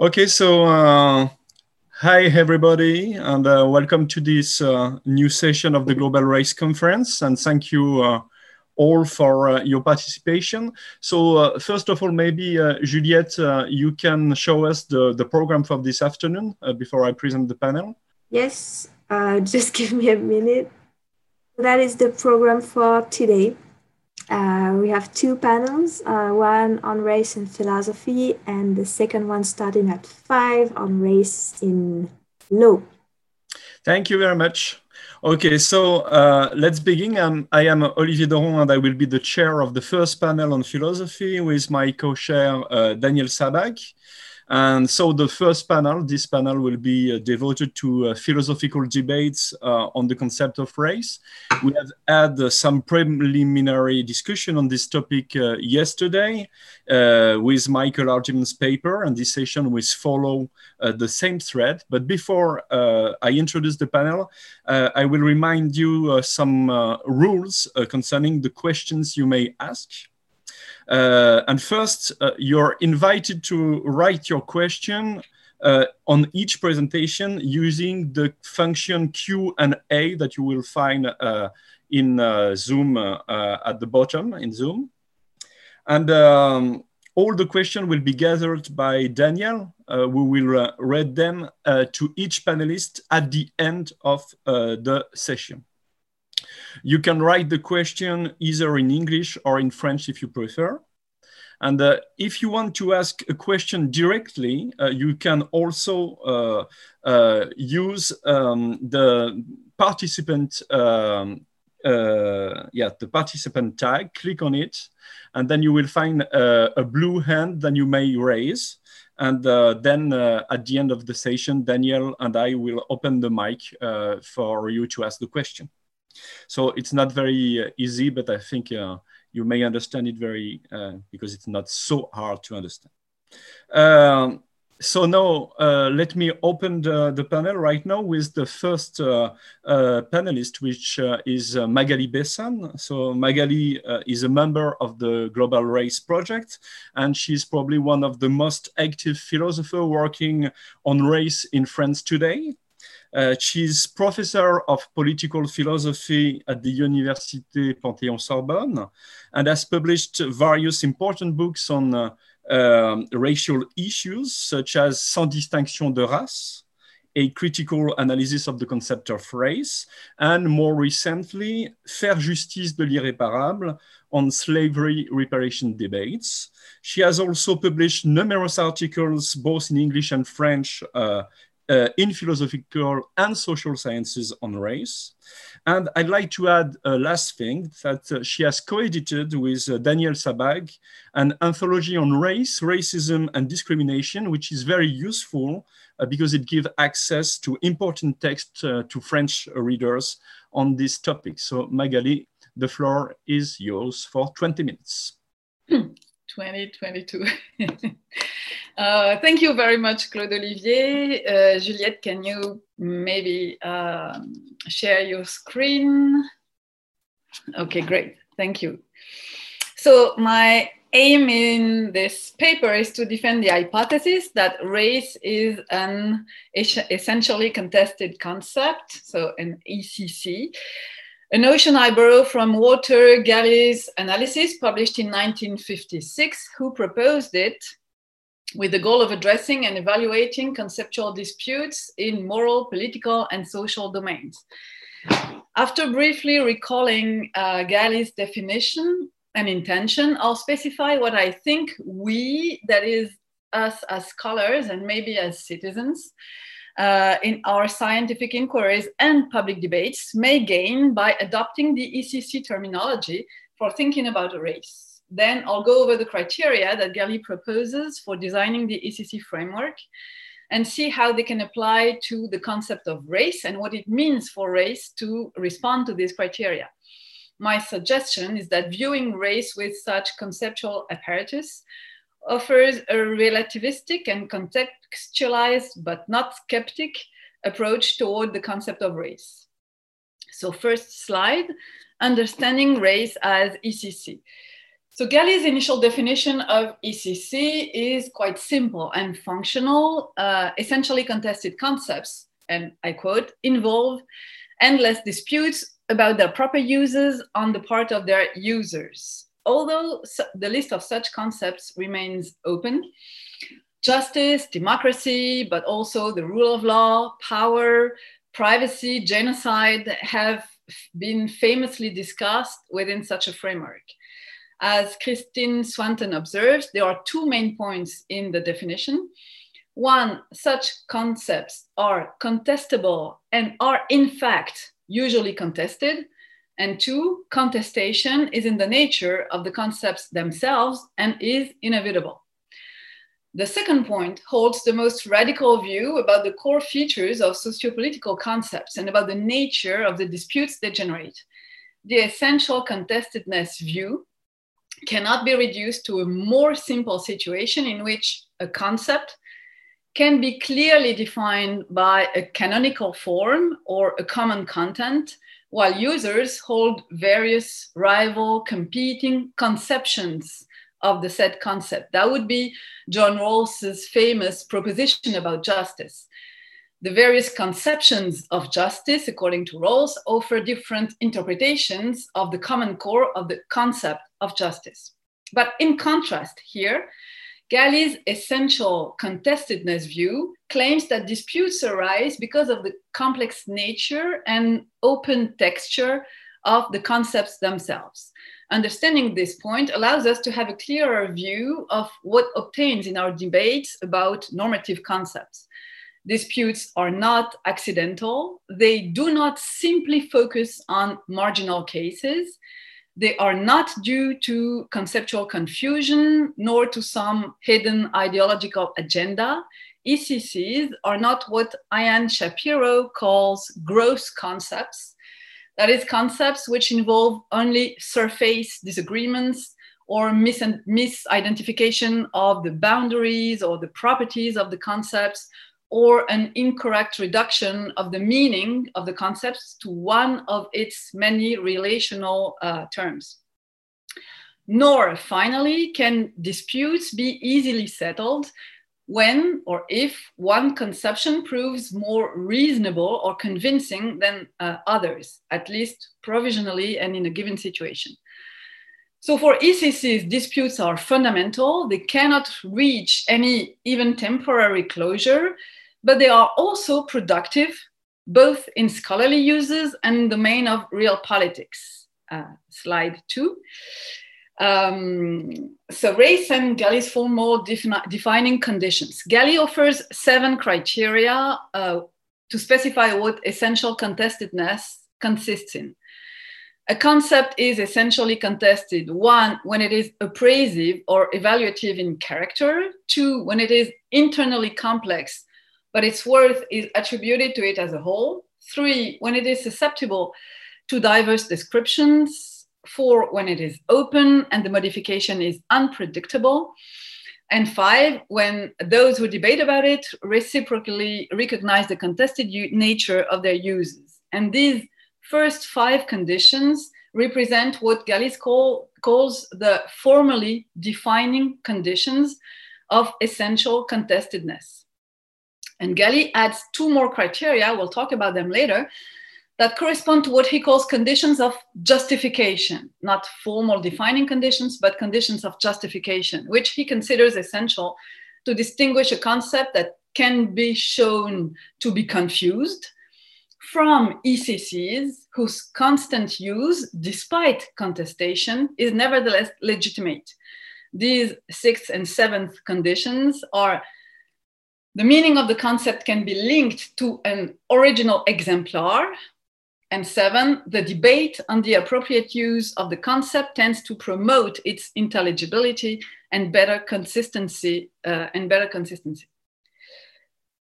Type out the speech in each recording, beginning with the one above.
Okay, so uh, hi everybody, and uh, welcome to this uh, new session of the Global Race Conference, and thank you uh, all for uh, your participation. So uh, first of all, maybe Juliette, you can show us the, the program for this afternoon before I present the panel. Yes, just give me a minute. That is the program for today. Uh, we have two panels, uh, one on race and philosophy, and the second one starting at five on race in law. Thank you very much. Okay, so uh, let's begin. Um, I am Olivier Doron and I will be the chair of the first panel on philosophy with my co-chair uh, Daniel Sabbagh. And so the first panel, this panel will be uh, devoted to uh, philosophical debates uh, on the concept of race. We have had uh, some preliminary discussion on this topic uh, yesterday uh, with Michael Hardimon's paper, and this session will follow the same thread. But before I introduce the panel, I will remind you some rules concerning the questions you may ask. Uh, and first, uh, you're invited to write your question uh, on each presentation using the function Q and A that you will find in Zoom at the bottom in Zoom. And um, all the questions will be gathered by Daniel, uh, who will uh, read them uh, to each panelist at the end of the session. You can write the question either in English or in French if you prefer. And uh, if you want to ask a question directly, uh, you can also uh, uh use um, the participant, um, uh, yeah, the participant tag, click on it, and then you will find uh, a blue hand that you may raise. And then at the end of the session, Daniel and I will open the mic for you to ask the question. So it's not very easy, but I think you may understand it very, uh, because it's not so hard to understand. Um, so now uh, let me open the, the, panel right now with the first uh, uh, panelist, which uh, is uh, Magali Bessone. So Magali uh, is a member of the Global Race Project, and she's probably one of the most active philosophers working on race in France today. Uh, she's professor of political philosophy at the Université Panthéon-Sorbonne and has published various important books on uh, um, racial issues such as Sans distinction de race, a critical analysis of the concept of race, and more recently, Faire justice de l'irréparable on slavery reparation debates. She has also published numerous articles, both in English and French, uh, uh, in philosophical and social sciences on race. And I'd like to add a last thing that uh, she has co-edited with uh, Daniel Sabbagh an anthology on race, racism and discrimination, which is very useful uh, because it gives access to important text uh, to French readers on this topic. So Magali, the floor is yours for 20 minutes. 2022. uh, thank you very much, Claude Olivier. Uh, Juliette, can you maybe um, share your screen? Okay, great. Thank you. So my aim in this paper is to defend the hypothesis that race is an essentially contested concept, so an ECC, a notion I borrow from Walter Gallie's analysis published in 1956, who proposed it with the goal of addressing and evaluating conceptual disputes in moral, political, and social domains. After briefly recalling uh, Gallie's definition and intention, I'll specify what I think we, that is us as scholars and maybe as citizens, uh, in our scientific inquiries and public debates may gain by adopting the ECC terminology for thinking about a race. Then I'll go over the criteria that Gallie proposes for designing the ECC framework and see how they can apply to the concept of race and what it means for race to respond to these criteria. My suggestion is that viewing race with such conceptual apparatus offers a relativistic and contextualized, but not skeptic, approach toward the concept of race. So first slide, understanding race as ECC. So Gallie's initial definition of ECC is quite simple and functional. Uh, essentially contested concepts, and I quote, involve endless disputes about their proper uses on the part of their users. Although the list of such concepts remains open, justice, democracy, but also the rule of law, power, privacy, genocide have been famously discussed within such a framework. As Christine Swanton observes, there are two main points in the definition. One, such concepts are contestable and are in fact usually contested. And two, contestation is in the nature of the concepts themselves and is inevitable. The second point holds the most radical view about the core features of sociopolitical concepts and about the nature of the disputes they generate. The essential contestedness view cannot be reduced to a more simple situation in which a concept can be clearly defined by a canonical form or a common content, while users hold various rival competing conceptions of the said concept. That would be John Rawls's famous proposition about justice. The various conceptions of justice, according to Rawls, offer different interpretations of the common core of the concept of justice. But in contrast, here, Gallie's essential contestedness view claims that disputes arise because of the complex nature and open texture of the concepts themselves. Understanding this point allows us to have a clearer view of what obtains in our debates about normative concepts. Disputes are not accidental. They do not simply focus on marginal cases. They are not due to conceptual confusion nor to some hidden ideological agenda. ECCs are not what Ian Shapiro calls gross concepts. That is, concepts which involve only surface disagreements or mis- misidentification of the boundaries or the properties of the concepts or an incorrect reduction of the meaning of the concepts to one of its many relational uh, terms. Nor, finally, can disputes be easily settled when or if one conception proves more reasonable or convincing than uh, others, at least provisionally and in a given situation. So for ECCs, disputes are fundamental. They cannot reach any even temporary closure but they are also productive, both in scholarly uses and in the domain of real politics. Uh, slide two. Um, so race and Gallie's formal defini defining conditions. Gally offers seven criteria uh, to specify what essential contestedness consists in. A concept is essentially contested, one, when it is appraisive or evaluative in character, two, when it is internally complex but its worth is attributed to it as a whole. Three, when it is susceptible to diverse descriptions. Four, when it is open and the modification is unpredictable. And five, when those who debate about it reciprocally recognize the contested nature of their uses. And these first five conditions represent what Gallis call, calls the formally defining conditions of essential contestedness. And Gallie adds two more criteria, we'll talk about them later, that correspond to what he calls conditions of justification, not formal defining conditions, but conditions of justification, which he considers essential to distinguish a concept that can be shown to be confused from ECCs whose constant use, despite contestation, is nevertheless legitimate. These sixth and seventh conditions are the meaning of the concept can be linked to an original exemplar. And seven, the debate on the appropriate use of the concept tends to promote its intelligibility and better consistency uh, and better consistency.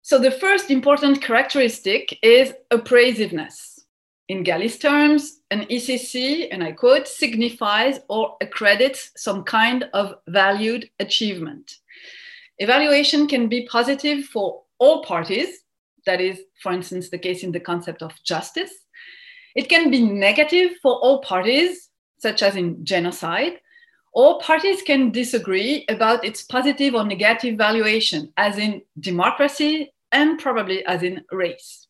So the first important characteristic is appraisiveness. In Gallie's terms, an ECC, and I quote, signifies or accredits some kind of valued achievement. Evaluation can be positive for all parties. That is, for instance, the case in the concept of justice. It can be negative for all parties, such as in genocide, All parties can disagree about its positive or negative valuation, as in democracy and probably as in race.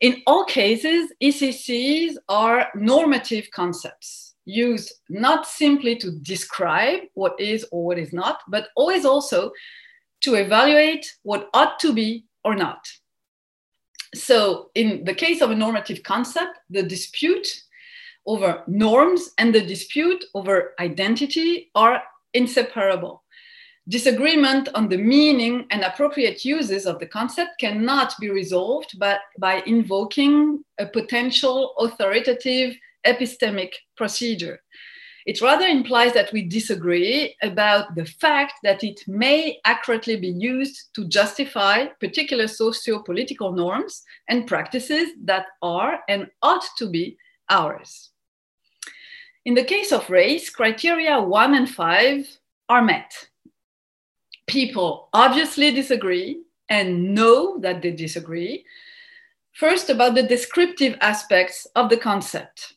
In all cases, ECCs are normative concepts used not simply to describe what is or what is not, but always also to evaluate what ought to be or not. So, in the case of a normative concept, the dispute over norms and the dispute over identity are inseparable. Disagreement on the meaning and appropriate uses of the concept cannot be resolved but by invoking a potential authoritative epistemic procedure. It rather implies that we disagree about the fact that it may accurately be used to justify particular socio political norms and practices that are and ought to be ours. In the case of race, criteria one and five are met people obviously disagree and know that they disagree. First, about the descriptive aspects of the concept.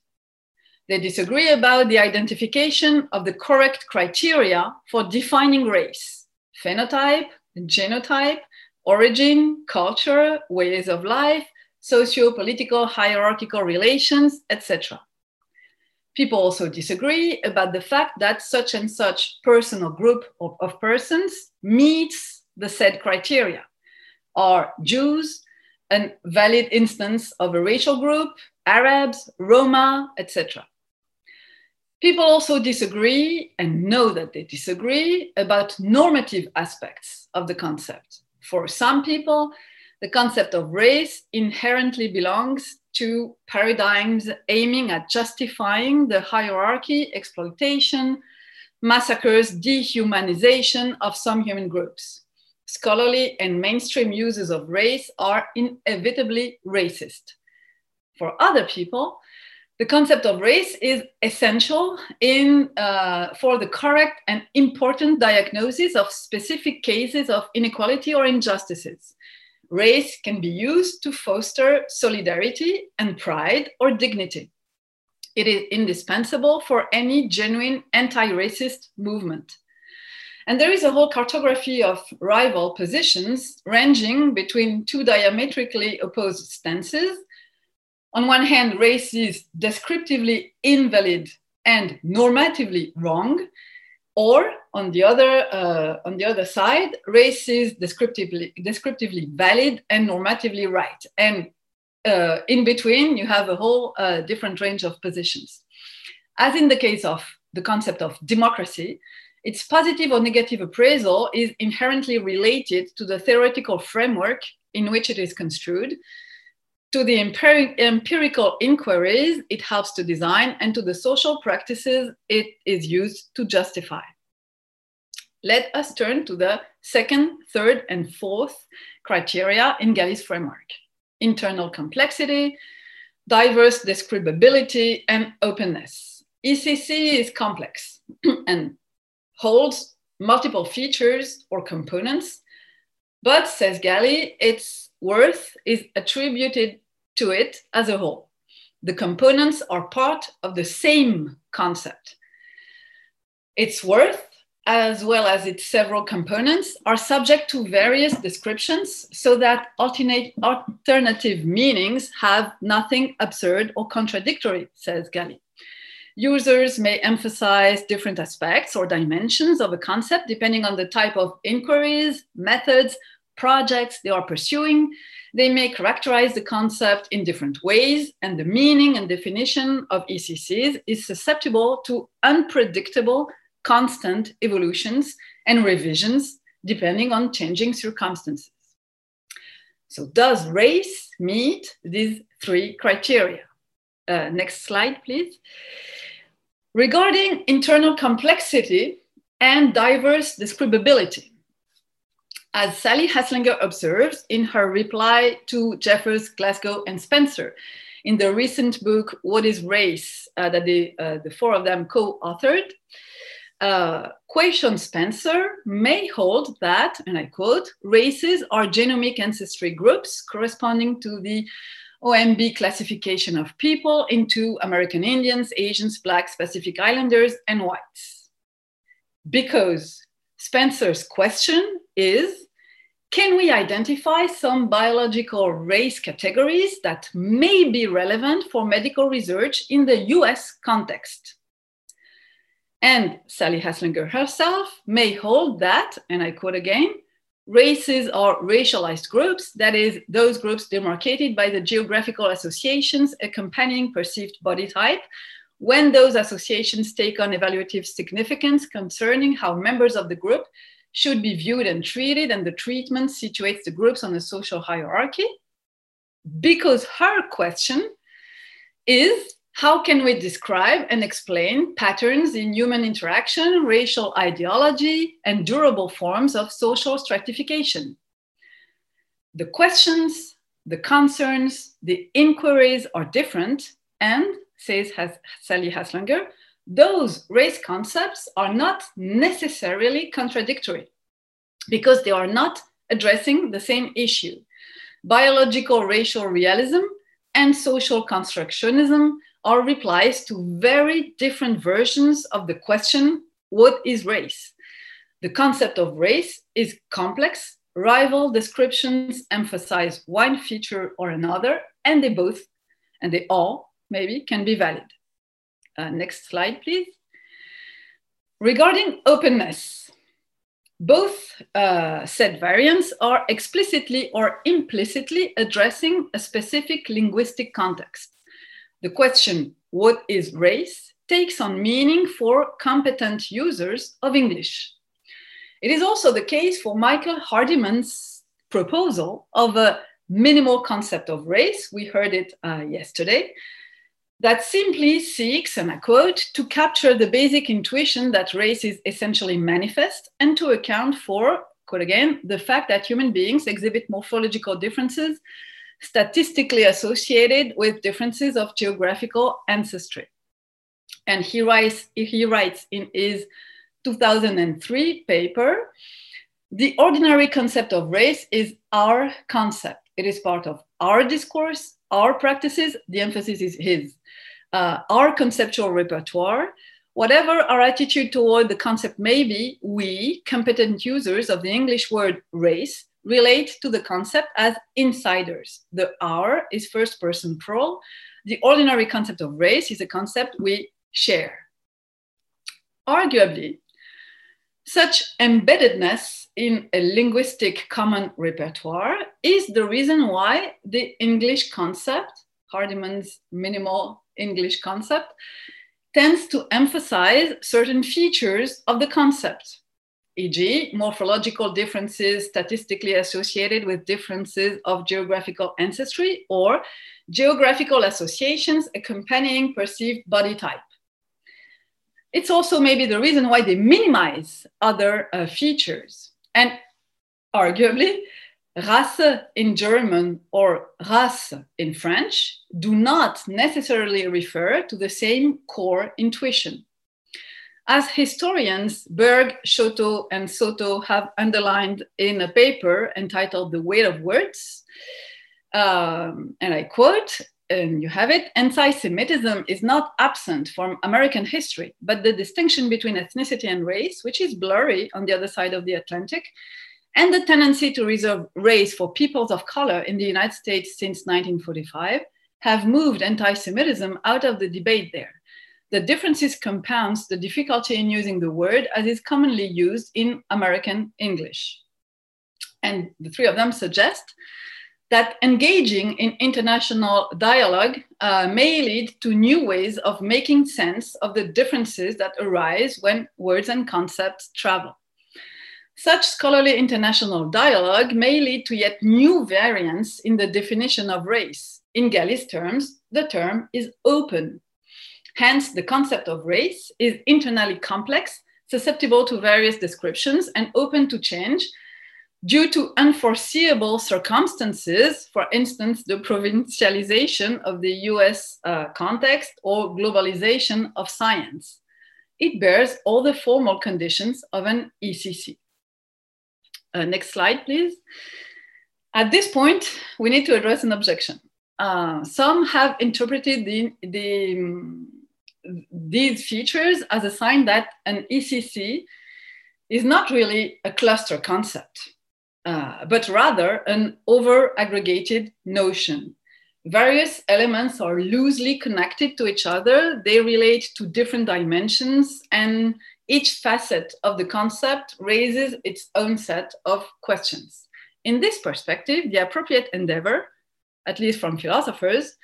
They disagree about the identification of the correct criteria for defining race, phenotype, genotype, origin, culture, ways of life, socio political hierarchical relations, etc. People also disagree about the fact that such and such person or group of, of persons meets the said criteria. Are Jews a valid instance of a racial group, Arabs, Roma, etc. People also disagree and know that they disagree about normative aspects of the concept. For some people, the concept of race inherently belongs to paradigms aiming at justifying the hierarchy, exploitation, massacres, dehumanization of some human groups. Scholarly and mainstream uses of race are inevitably racist. For other people, the concept of race is essential in, uh, for the correct and important diagnosis of specific cases of inequality or injustices race can be used to foster solidarity and pride or dignity. It is indispensable for any genuine anti racist movement. And there is a whole cartography of rival positions ranging between two diametrically opposed stances. On one hand, race is descriptively invalid and normatively wrong, or on the other, uh, on the other side, race is descriptively, descriptively valid and normatively right. And uh, in between, you have a whole uh, different range of positions. As in the case of the concept of democracy, its positive or negative appraisal is inherently related to the theoretical framework in which it is construed, to the empirical inquiries it helps to design, and to the social practices it is used to justify. Let us turn to the second, third, and fourth criteria in Gallie's framework internal complexity, diverse describability, and openness. ECC is complex and holds multiple features or components, but, says Galli, its worth is attributed to it as a whole. The components are part of the same concept. Its worth, as well as its several components, are subject to various descriptions so that alternate, alternative meanings have nothing absurd or contradictory, says Gallie. Users may emphasize different aspects or dimensions of a concept depending on the type of inquiries, methods, projects they are pursuing, they may characterize the concept in different ways, and the meaning and definition of ECCs is susceptible to unpredictable, constant evolutions and revisions depending on changing circumstances. So, does race meet these three criteria? Uh, next slide, please. Regarding internal complexity and diverse describability, as Sally Haslanger observes in her reply to Jeffers, Glasgow, and Spencer in the recent book, What is Race, uh, that the, uh, the four of them co authored. Uh, Quayshawn Spencer may hold that, and I quote, races are genomic ancestry groups corresponding to the OMB classification of people into American Indians, Asians, Blacks, Pacific Islanders, and whites. because Spencer's question is can we identify some biological race categories that may be relevant for medical research in the US context? And Sally Haslanger herself may hold that, and I quote again, races are racialized groups, that is, those groups demarcated by the geographical associations accompanying perceived body type, when those associations take on evaluative significance concerning how members of the group should be viewed and treated, and the treatment situates the groups on a social hierarchy. Because her question is how can we describe and explain patterns in human interaction, racial ideology, and durable forms of social stratification? The questions, the concerns, the inquiries are different, and, says Sally Haslanger, those race concepts are not necessarily contradictory because they are not addressing the same issue. Biological racial realism and social constructionism are replies to very different versions of the question what is race? The concept of race is complex. Rival descriptions emphasize one feature or another, and they both, and they all maybe, can be valid. Uh, next slide, please. Regarding openness, both uh, set variants are explicitly or implicitly addressing a specific linguistic context. The question, what is race, takes on meaning for competent users of English. It is also the case for Michael Hardimon's proposal of a minimal concept of race. We heard it uh, yesterday. That simply seeks, and I quote, to capture the basic intuition that race is essentially manifest and to account for, quote again, the fact that human beings exhibit morphological differences statistically associated with differences of geographical ancestry. And he writes, he writes in his 2003 paper, the ordinary concept of race is our concept. It is part of our discourse, our practices, the emphasis is his, uh, our conceptual repertoire. Whatever our attitude toward the concept may be, we, competent users of the English word race, relate to the concept as insiders. The our is first person plural. The ordinary concept of race is a concept we share. Arguably, such embeddedness in a linguistic common repertoire is the reason why the English concept, Hardimon's minimal English concept, tends to emphasize certain features of the concept e.g., morphological differences statistically associated with differences of geographical ancestry or geographical associations accompanying perceived body type. It's also maybe the reason why they minimize other uh, features. And arguably, Rasse in German or Race in French do not necessarily refer to the same core intuition. As historians, Berg, Choteau, and Soto have underlined in a paper entitled The Weight of Words, um, and I quote, and you have it anti Semitism is not absent from American history, but the distinction between ethnicity and race, which is blurry on the other side of the Atlantic, and the tendency to reserve race for peoples of color in the United States since 1945 have moved anti Semitism out of the debate there the differences compounds the difficulty in using the word as is commonly used in American English. And the three of them suggest that engaging in international dialogue uh, may lead to new ways of making sense of the differences that arise when words and concepts travel. Such scholarly international dialogue may lead to yet new variants in the definition of race. In Gallie's terms, the term is open Hence, the concept of race is internally complex, susceptible to various descriptions, and open to change due to unforeseeable circumstances, for instance, the provincialization of the US uh, context or globalization of science. It bears all the formal conditions of an ECC. Uh, next slide, please. At this point, we need to address an objection. Uh, some have interpreted the, the these features as a sign that an ECC is not really a cluster concept, uh, but rather an over aggregated notion. Various elements are loosely connected to each other. They relate to different dimensions, and each facet of the concept raises its own set of questions. In this perspective, the appropriate endeavor, at least from philosophers,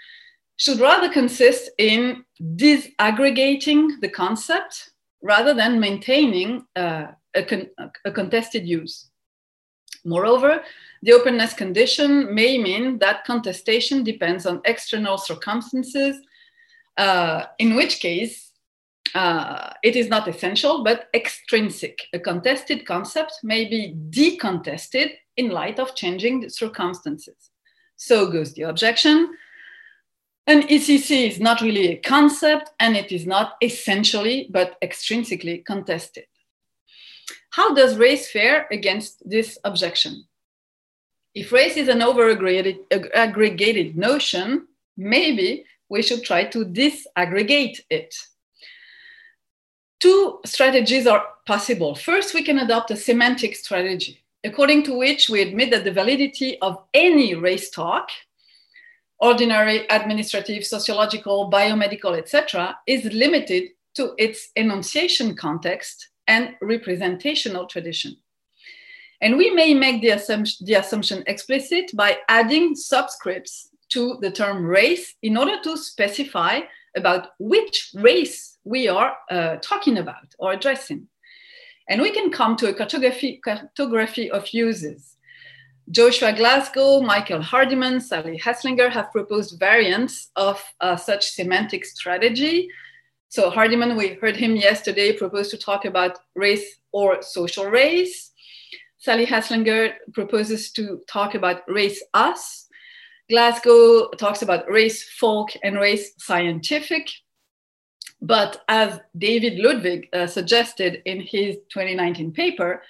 should rather consist in disaggregating the concept rather than maintaining uh, a, con a contested use. Moreover, the openness condition may mean that contestation depends on external circumstances, uh, in which case uh, it is not essential but extrinsic. A contested concept may be decontested in light of changing circumstances. So goes the objection. An ECC is not really a concept and it is not essentially but extrinsically contested. How does race fare against this objection? If race is an over-aggregated notion, maybe we should try to disaggregate it. Two strategies are possible. First, we can adopt a semantic strategy, according to which we admit that the validity of any race talk, ordinary, administrative, sociological, biomedical, etc., is limited to its enunciation context and representational tradition. And we may make the assumption, the assumption explicit by adding subscripts to the term race in order to specify about which race we are uh, talking about or addressing. And we can come to a cartography, cartography of uses. Joshua Glasgow, Michael Hardimon, Sally Haslanger have proposed variants of uh, such semantic strategy so Hardimon, we heard him yesterday propose to talk about race or social race. Sally Haslanger proposes to talk about race us. Glasgow talks about race folk and race scientific. But as David Ludwig uh, suggested in his 2019 paper,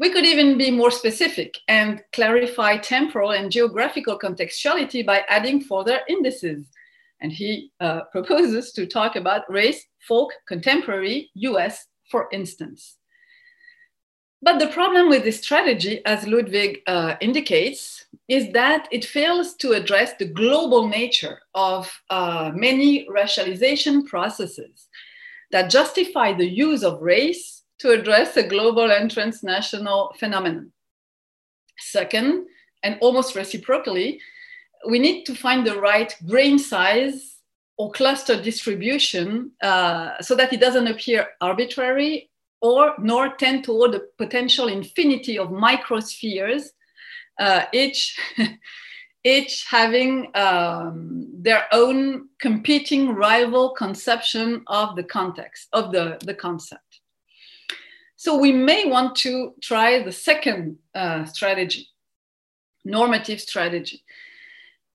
we could even be more specific and clarify temporal and geographical contextuality by adding further indices. And he uh, proposes to talk about race, folk, contemporary, US, for instance. But the problem with this strategy, as Ludwig uh, indicates, is that it fails to address the global nature of uh, many racialization processes that justify the use of race to address a global and transnational phenomenon. Second, and almost reciprocally, we need to find the right grain size or cluster distribution uh, so that it doesn't appear arbitrary or nor tend toward the potential infinity of microspheres, uh, each, each having um, their own competing rival conception of the context, of the, the concept. So we may want to try the second uh, strategy, normative strategy.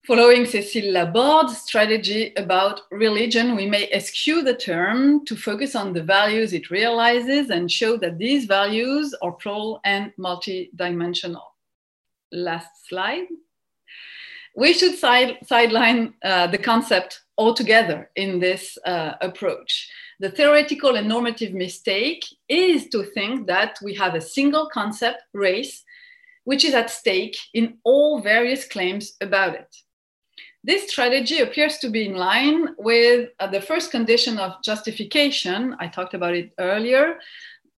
Following Cécile Laborde's strategy about religion, we may eschew the term to focus on the values it realizes and show that these values are plural and multidimensional. Last slide. We should side, sideline uh, the concept altogether in this uh, approach. The theoretical and normative mistake is to think that we have a single concept, race, which is at stake in all various claims about it. This strategy appears to be in line with uh, the first condition of justification, I talked about it earlier,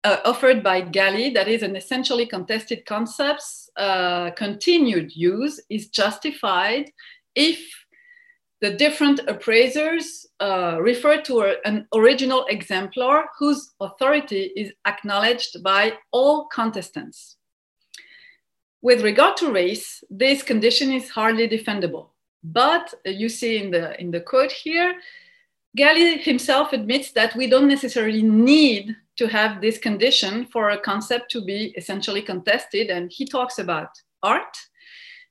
uh, offered by Gallie, that is an essentially contested concept's uh, continued use is justified if the different appraisers uh, refer to a, an original exemplar whose authority is acknowledged by all contestants. With regard to race, this condition is hardly defendable. But you see in the, in the quote here, Gallie himself admits that we don't necessarily need to have this condition for a concept to be essentially contested. And he talks about art.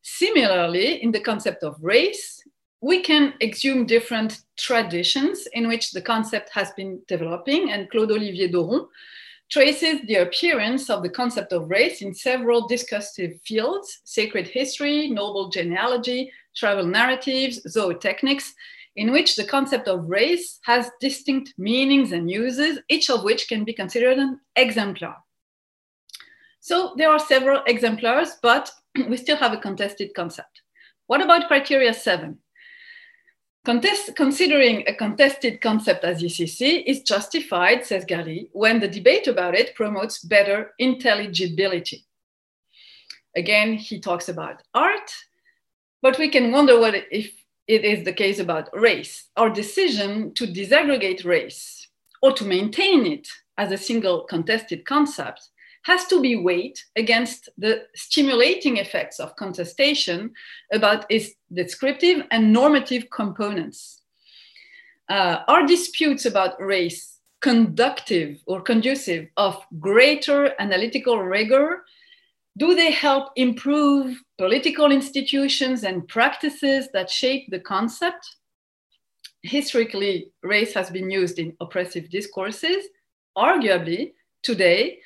Similarly, in the concept of race, we can exhume different traditions in which the concept has been developing. And Claude Olivier Doron traces the appearance of the concept of race in several discursive fields sacred history, noble genealogy, travel narratives, zootechnics, in which the concept of race has distinct meanings and uses, each of which can be considered an exemplar. So there are several exemplars, but we still have a contested concept. What about criteria seven? Contest, considering a contested concept as ECC is justified, says Gallie, when the debate about it promotes better intelligibility. Again, he talks about art, but we can wonder what if it is the case about race. Our decision to disaggregate race or to maintain it as a single contested concept has to be weighed against the stimulating effects of contestation about its descriptive and normative components. Uh, are disputes about race conductive or conducive of greater analytical rigor? Do they help improve political institutions and practices that shape the concept? Historically, race has been used in oppressive discourses. Arguably, today,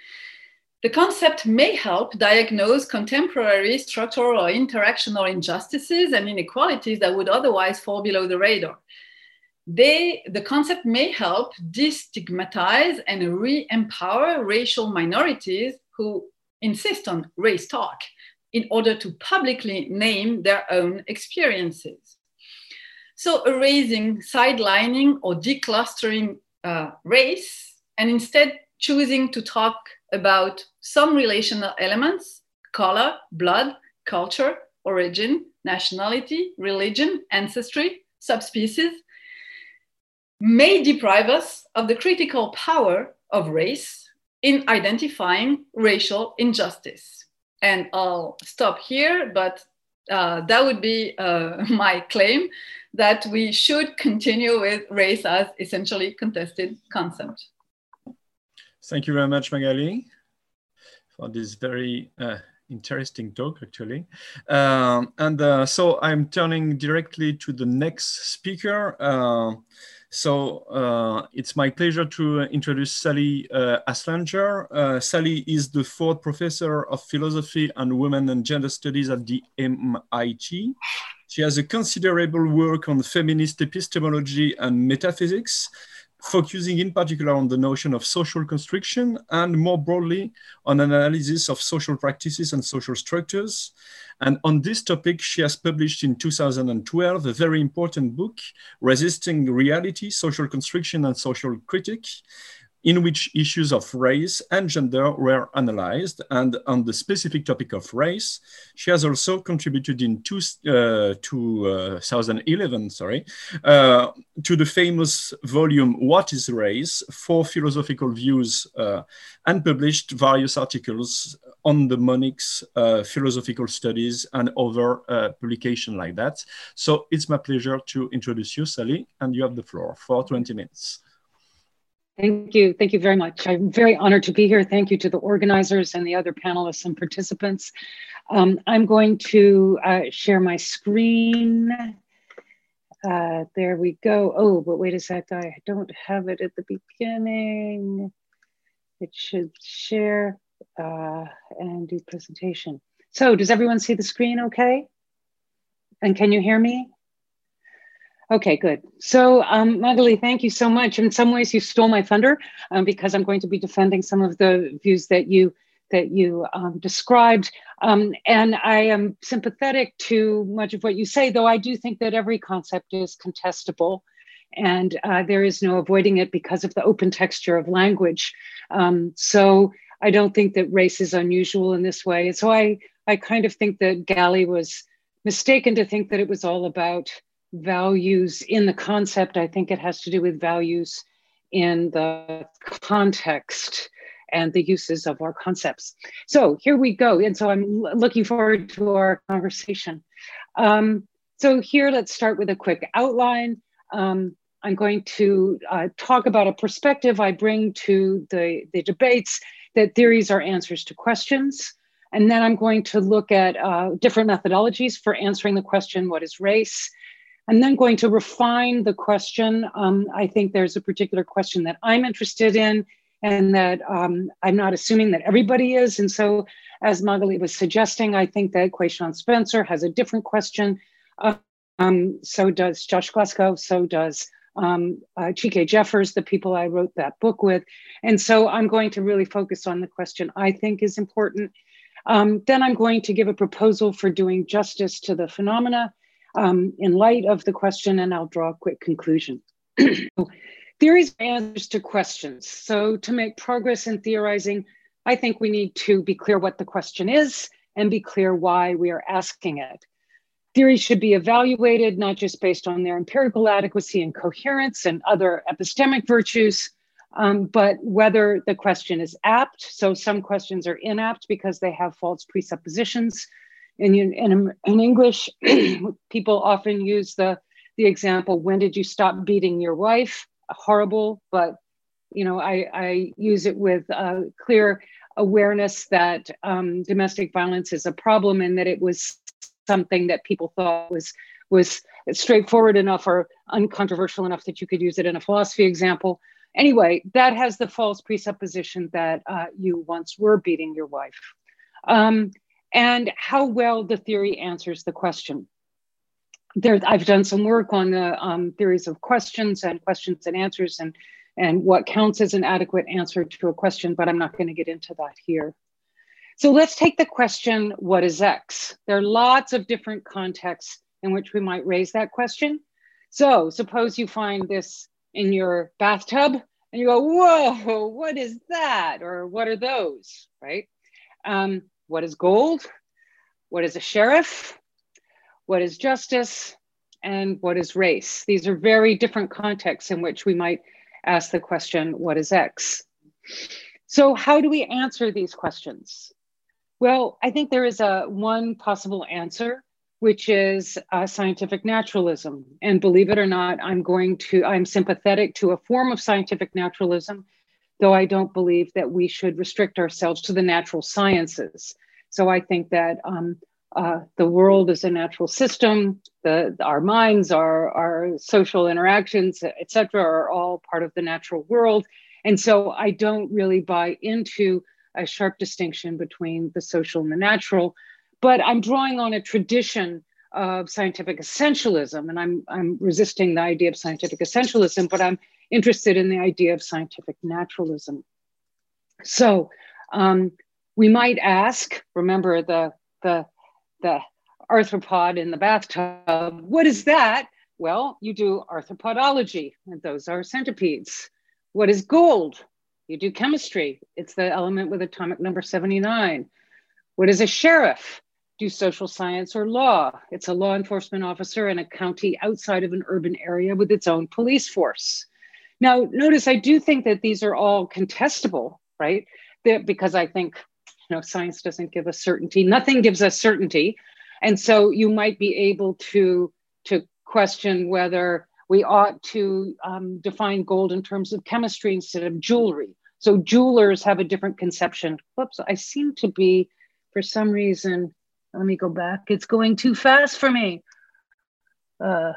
the concept may help diagnose contemporary structural or interactional injustices and inequalities that would otherwise fall below the radar. They, the concept may help destigmatize and re empower racial minorities who insist on race talk in order to publicly name their own experiences. So, erasing, sidelining, or declustering uh, race, and instead choosing to talk about some relational elements color, blood, culture, origin, nationality, religion, ancestry, subspecies may deprive us of the critical power of race in identifying racial injustice. And I'll stop here, but uh, that would be uh, my claim that we should continue with race as essentially contested concept. Thank you very much, Magali, for this very uh, interesting talk, actually. Um, and uh, so I'm turning directly to the next speaker. So uh, it's my pleasure to introduce Sally uh, Haslanger. Uh, Sally is the Ford Professor of Philosophy and Women and Gender Studies at the MIT. She has a considerable work on feminist epistemology and metaphysics, focusing in particular on the notion of social construction and more broadly on analysis of social practices and social structures. And on this topic, she has published in 2012 a very important book, Resisting Reality, Social Construction and Social Critique, in which issues of race and gender were analyzed. And on the specific topic of race, she has also contributed in two, uh, 2011, sorry, uh, to the famous volume, What is Race? Four Philosophical Views, uh, and published various articles on the Monist uh, philosophical studies and other uh, publication like that. So it's my pleasure to introduce you, Sally, and you have the floor for 20 minutes. Thank you. Thank you very much. I'm very honored to be here. Thank you to the organizers and the other panelists and participants. Um, I'm going to uh, share my screen. Uh, there we go. Oh, but wait a sec. I don't have it at the beginning. It should share uh, and do presentation. So does everyone see the screen okay? And can you hear me? Okay, good. So, um, Magali, thank you so much. In some ways, you stole my thunder um, because I'm going to be defending some of the views that you that you um, described, um, and I am sympathetic to much of what you say. Though I do think that every concept is contestable, and uh, there is no avoiding it because of the open texture of language. Um, so, I don't think that race is unusual in this way. And so, I I kind of think that Gallie was mistaken to think that it was all about values in the concept. I think it has to do with values in the context and the uses of our concepts. So here we go. And so I'm looking forward to our conversation. Um, so here, let's start with a quick outline. Um, I'm going to uh, talk about a perspective I bring to the, the debates that theories are answers to questions. And then I'm going to look at uh, different methodologies for answering the question, what is race? I'm then going to refine the question. Um, I think there's a particular question that I'm interested in and that um, I'm not assuming that everybody is. And so, as Magali was suggesting, I think that Quayshawn Spencer has a different question. Um, so does Josh Glasgow, so does um, uh, Chike Jeffers, the people I wrote that book with. And so I'm going to really focus on the question I think is important. Um, then I'm going to give a proposal for doing justice to the phenomena um, in light of the question, and I'll draw a quick conclusion. Theories answers to questions. So to make progress in theorizing, I think we need to be clear what the question is and be clear why we are asking it. Theories should be evaluated not just based on their empirical adequacy and coherence and other epistemic virtues, um, but whether the question is apt. So some questions are inapt because they have false presuppositions. In, in, in English, people often use the, the example, when did you stop beating your wife? Horrible, but you know, I, I use it with uh, clear awareness that um, domestic violence is a problem and that it was something that people thought was was straightforward enough or uncontroversial enough that you could use it in a philosophy example. Anyway, that has the false presupposition that uh, you once were beating your wife. Um, and how well the theory answers the question. There, I've done some work on the um, theories of questions and questions and answers and, and what counts as an adequate answer to a question, but I'm not going to get into that here. So let's take the question, what is X? There are lots of different contexts in which we might raise that question. So suppose you find this in your bathtub and you go, whoa, what is that? Or what are those, right? Um, what is gold? What is a sheriff? What is justice? And what is race? These are very different contexts in which we might ask the question, what is X? So how do we answer these questions? Well, I think there is a one possible answer, which is uh, scientific naturalism. And believe it or not, I'm going to, I'm sympathetic to a form of scientific naturalism, though I don't believe that we should restrict ourselves to the natural sciences. So I think that um, uh, the world is a natural system, the, our minds, our, our social interactions, et cetera, are all part of the natural world. And so I don't really buy into a sharp distinction between the social and the natural. But I'm drawing on a tradition of scientific essentialism, and I'm, I'm resisting the idea of scientific essentialism, but I'm interested in the idea of scientific naturalism. So um, we might ask, remember the, the, the arthropod in the bathtub, what is that? Well, you do arthropodology, and those are centipedes. What is gold? You do chemistry, it's the element with atomic number 79. What is a sheriff? Do social science or law. It's a law enforcement officer in a county outside of an urban area with its own police force. Now, notice I do think that these are all contestable, right? They're, because I think you know science doesn't give us certainty. Nothing gives us certainty, and so you might be able to to question whether we ought to um, define gold in terms of chemistry instead of jewelry. So jewelers have a different conception. Whoops, I seem to be, for some reason, let me go back. It's going too fast for me. Uh,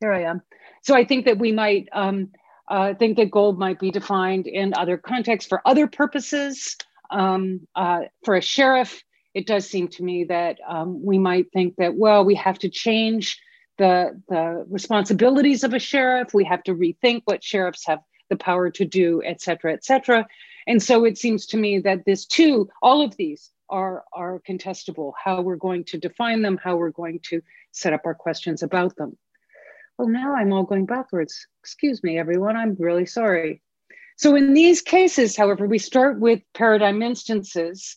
here I am. So I think that we might um, uh, think that gold might be defined in other contexts for other purposes. Um, uh, for a sheriff, it does seem to me that um, we might think that, well, we have to change the, the responsibilities of a sheriff. We have to rethink what sheriffs have the power to do, et cetera, et cetera. And so it seems to me that this too, all of these are, are contestable, how we're going to define them, how we're going to set up our questions about them. Well, now I'm all going backwards. Excuse me, everyone, I'm really sorry. So in these cases, however, we start with paradigm instances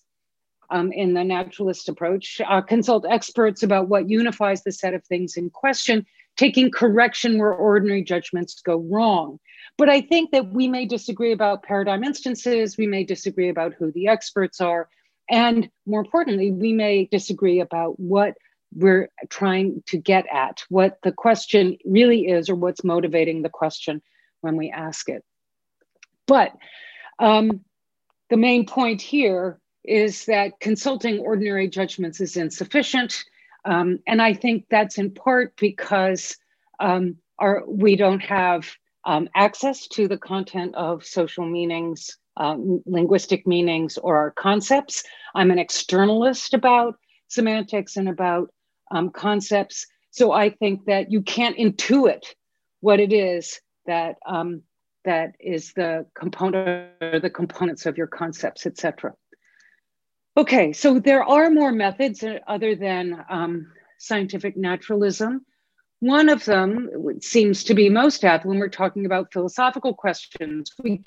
um, in the naturalist approach, uh, consult experts about what unifies the set of things in question, taking correction where ordinary judgments go wrong. But I think that we may disagree about paradigm instances, we may disagree about who the experts are, and more importantly, we may disagree about what we're trying to get at, what the question really is, or what's motivating the question when we ask it. But um, the main point here is that consulting ordinary judgments is insufficient. Um, and I think that's in part because um, our, we don't have um, access to the content of social meanings, um, linguistic meanings, or our concepts. I'm an externalist about semantics and about um, concepts. So I think that you can't intuit what it is that um, that is the component or the components of your concepts, etc. Okay, so there are more methods other than um, scientific naturalism. One of them seems to be most apt when we're talking about philosophical questions. We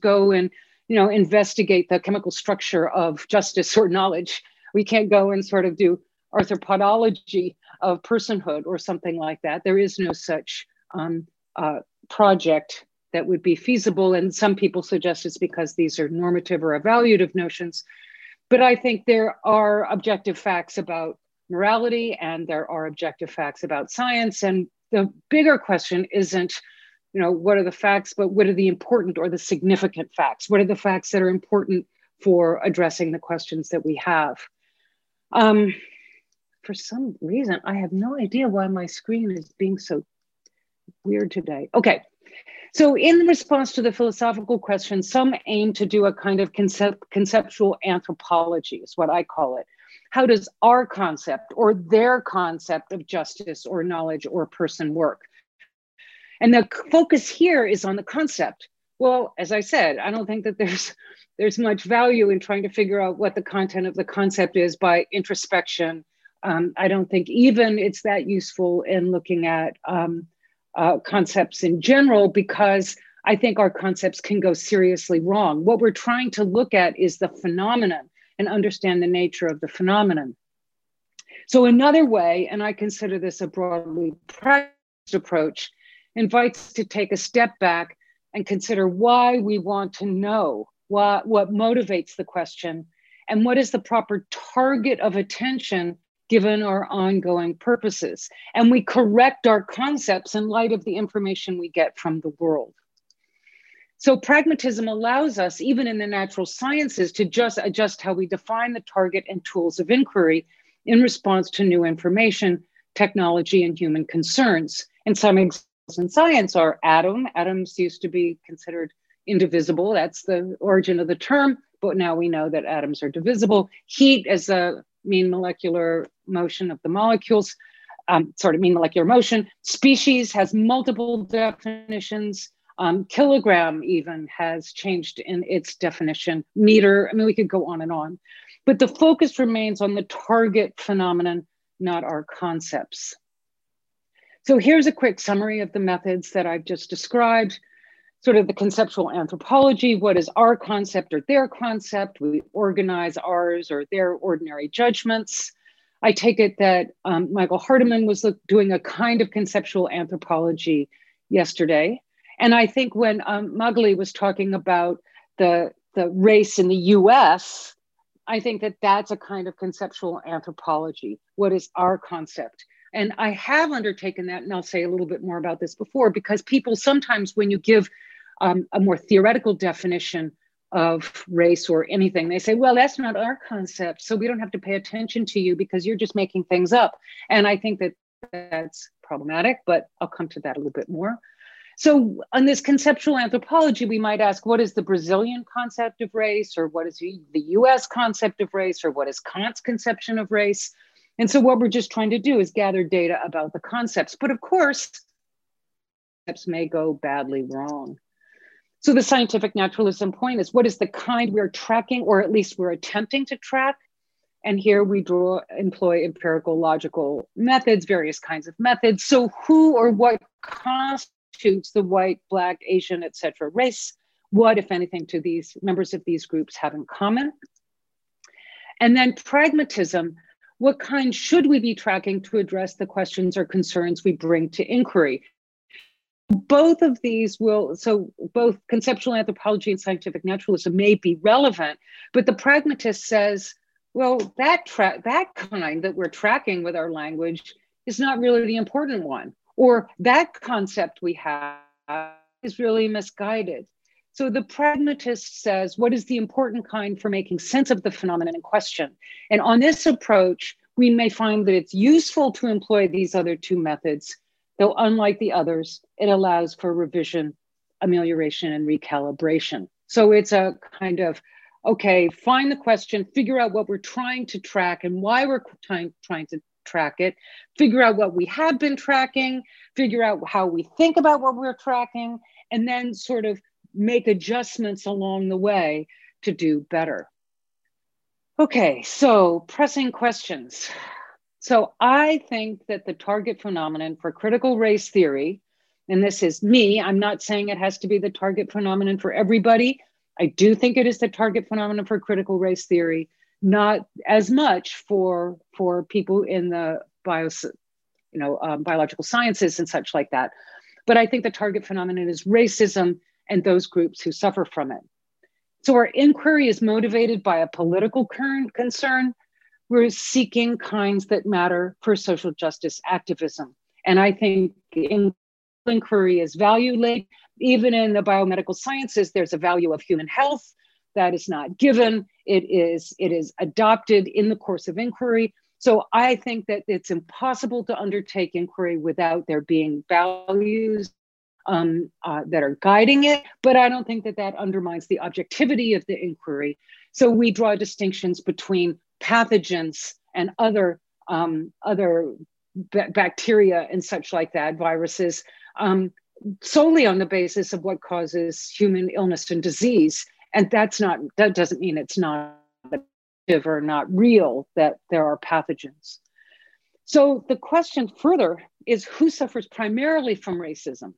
go and you know investigate the chemical structure of justice or knowledge. We can't go and sort of do arthropodology of personhood or something like that. There is no such um, uh, project that would be feasible. And some people suggest it's because these are normative or evaluative notions. But I think there are objective facts about morality and there are objective facts about science. And the bigger question isn't, you know, what are the facts, but what are the important or the significant facts? What are the facts that are important for addressing the questions that we have? Um, for some reason, I have no idea why my screen is being so weird today. Okay. So, in response to the philosophical question, some aim to do a kind of concept, conceptual anthropology, is what I call it. How does our concept or their concept of justice or knowledge or person work? And the focus here is on the concept. Well, as I said, I don't think that there's there's much value in trying to figure out what the content of the concept is by introspection um, I don't think even it's that useful in looking at um, uh, concepts in general because I think our concepts can go seriously wrong. What we're trying to look at is the phenomenon and understand the nature of the phenomenon. So, another way, and I consider this a broadly practiced approach, invites to take a step back and consider why we want to know what, what motivates the question and what is the proper target of attention given our ongoing purposes. And we correct our concepts in light of the information we get from the world. So pragmatism allows us, even in the natural sciences, to just adjust how we define the target and tools of inquiry in response to new information, technology, and human concerns. And some examples in science are atom. Atoms used to be considered indivisible. That's the origin of the term, but now we know that atoms are divisible. Heat as a mean molecular motion of the molecules, um, sort of mean molecular motion. Species has multiple definitions. Um, kilogram even has changed in its definition. Meter, I mean, we could go on and on. But the focus remains on the target phenomenon, not our concepts. So here's a quick summary of the methods that I've just described sort of the conceptual anthropology. What is our concept or their concept? We organize ours or their ordinary judgments. I take it that um, Michael Hardimon was look, doing a kind of conceptual anthropology yesterday. And I think when um, Magali was talking about the, the race in the US, I think that that's a kind of conceptual anthropology. What is our concept? And I have undertaken that, and I'll say a little bit more about this before, because people sometimes, when you give um, a more theoretical definition of race or anything. They say, well, that's not our concept. So we don't have to pay attention to you because you're just making things up. And I think that that's problematic, but I'll come to that a little bit more. So, on this conceptual anthropology, we might ask what is the Brazilian concept of race, or what is the US concept of race, or what is Kant's conception of race? And so, what we're just trying to do is gather data about the concepts. But of course, concepts may go badly wrong. So the scientific naturalism point is what is the kind we're tracking, or at least we're attempting to track? And here we draw, employ empirical logical methods, various kinds of methods. So who or what constitutes the white, black, Asian, etc. race? What, if anything, do these members of these groups have in common? And then pragmatism, what kind should we be tracking to address the questions or concerns we bring to inquiry? both of these will so both conceptual anthropology and scientific naturalism may be relevant but the pragmatist says well that tra- that kind that we're tracking with our language is not really the important one or that concept we have is really misguided so the pragmatist says what is the important kind for making sense of the phenomenon in question and on this approach we may find that it's useful to employ these other two methods though unlike the others, it allows for revision, amelioration, and recalibration. So it's a kind of, okay, find the question, figure out what we're trying to track and why we're trying, trying to track it, figure out what we have been tracking, figure out how we think about what we're tracking, and then sort of make adjustments along the way to do better. Okay, so pressing questions. So I think that the target phenomenon for critical race theory, and this is me, I'm not saying it has to be the target phenomenon for everybody. I do think it is the target phenomenon for critical race theory, not as much for, for people in the bio, you know, um, biological sciences and such like that. But I think the target phenomenon is racism and those groups who suffer from it. So our inquiry is motivated by a political current concern. We're seeking kinds that matter for social justice activism. And I think inquiry is value laid. Even in the biomedical sciences, there's a value of human health that is not given. It is, it is adopted in the course of inquiry. So I think that it's impossible to undertake inquiry without there being values um, uh, that are guiding it, but I don't think that that undermines the objectivity of the inquiry. So we draw distinctions between pathogens and other um, other bacteria and such like that, viruses, um, solely on the basis of what causes human illness and disease. And that's not that doesn't mean it's not or not real that there are pathogens. So the question further is who suffers primarily from racism?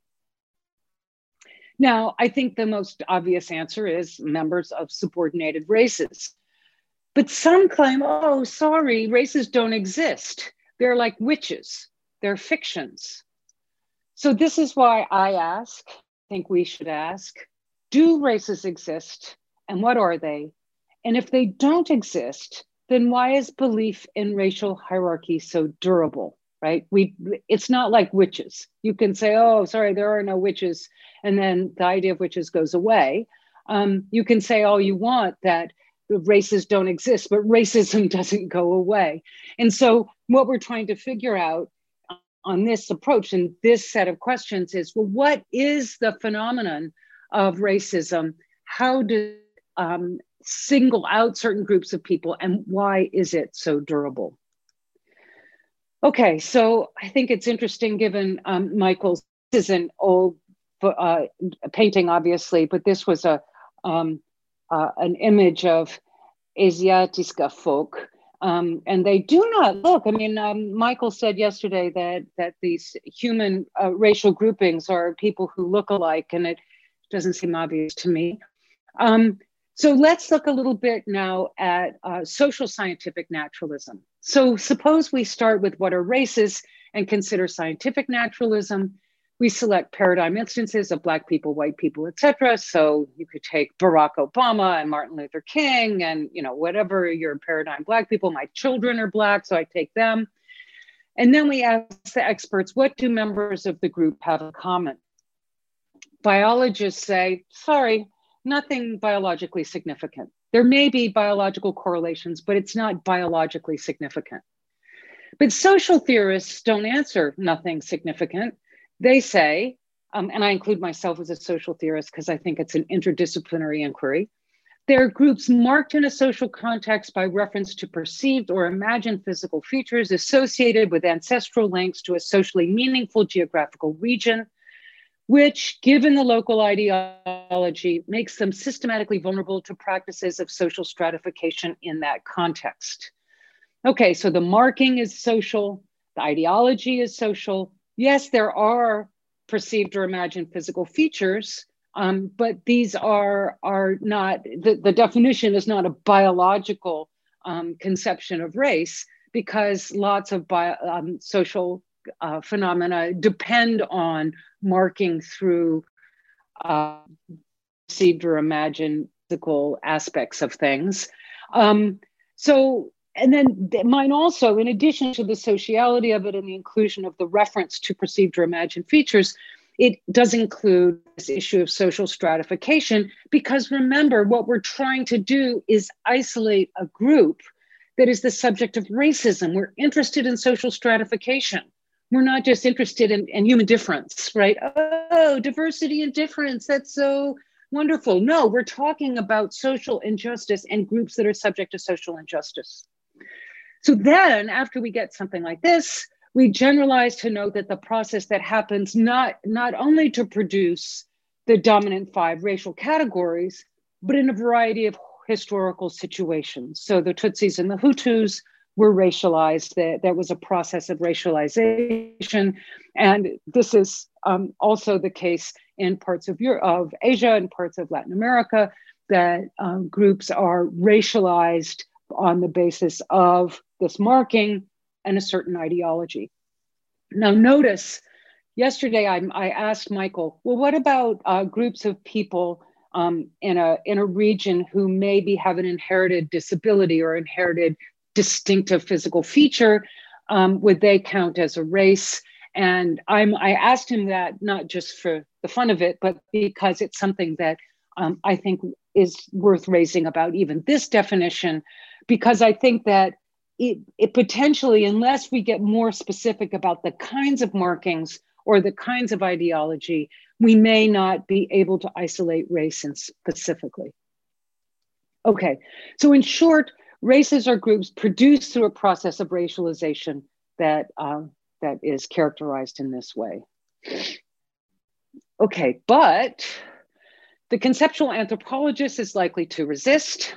Now, I think the most obvious answer is members of subordinated races. But some claim, oh, sorry, races don't exist. They're like witches, they're fictions. So, this is why I ask, I think we should ask, do races exist and what are they? And if they don't exist, then why is belief in racial hierarchy so durable? Right? We it's not like witches. You can say oh sorry there are no witches and then the idea of witches goes away. Um, you can say all you want that races don't exist but racism doesn't go away. And so what we're trying to figure out on this approach and this set of questions is well what is the phenomenon of racism? How do um, single out certain groups of people and why is it so durable Okay, so I think it's interesting given um, Michael's, this is an old uh, painting, obviously, but this was a um, uh, an image of Asiatiska folk. Um, and they do not look. I mean, um, Michael said yesterday that that these human uh, racial groupings are people who look alike, and it doesn't seem obvious to me. Um, so let's look a little bit now at uh, social scientific naturalism. So suppose we start with what are races and consider scientific naturalism. We select paradigm instances of Black people, white people, etc. So you could take Barack Obama and Martin Luther King and you know whatever your paradigm Black people. My children are Black, so I take them. And then we ask the experts, what do members of the group have in common? Biologists say, sorry, nothing biologically significant. There may be biological correlations, but it's not biologically significant. But social theorists don't answer nothing significant. They say, um, and I include myself as a social theorist because I think it's an interdisciplinary inquiry. There are groups marked in a social context by reference to perceived or imagined physical features associated with ancestral links to a socially meaningful geographical region which, given the local ideology, makes them systematically vulnerable to practices of social stratification in that context. Okay, so the marking is social, the ideology is social. Yes, there are perceived or imagined physical features, um, but these are, are not, the, the definition is not a biological um, conception of race because lots of bio, um, social uh, phenomena depend on marking through uh, perceived or imagined physical aspects of things. Um, so, and then mine also, in addition to the sociality of it and the inclusion of the reference to perceived or imagined features, it does include this issue of social stratification because remember, what we're trying to do is isolate a group that is the subject of racism. We're interested in social stratification we're not just interested in, in human difference, right? Oh, diversity and difference, that's so wonderful. No, we're talking about social injustice and groups that are subject to social injustice. So then, after we get something like this, we generalize to note that the process that happens not, not only to produce the dominant five racial categories, but in a variety of historical situations. So the Tutsis and the Hutus were racialized. That there was a process of racialization. And this is um, also the case in parts of, Europe, of Asia and parts of Latin America, that um, groups are racialized on the basis of this marking and a certain ideology. Now, notice yesterday I, I asked Michael, well, what about uh, groups of people um, in, a, in a region who maybe have an inherited disability or inherited distinctive physical feature? Um, would they count as a race? And I'm, I asked him that not just for the fun of it, but because it's something that um, I think is worth raising about even this definition, because I think that it, it potentially, unless we get more specific about the kinds of markings or the kinds of ideology, we may not be able to isolate race specifically. Okay, so in short, races are groups produced through a process of racialization that, uh, that is characterized in this way. Okay, but the conceptual anthropologist is likely to resist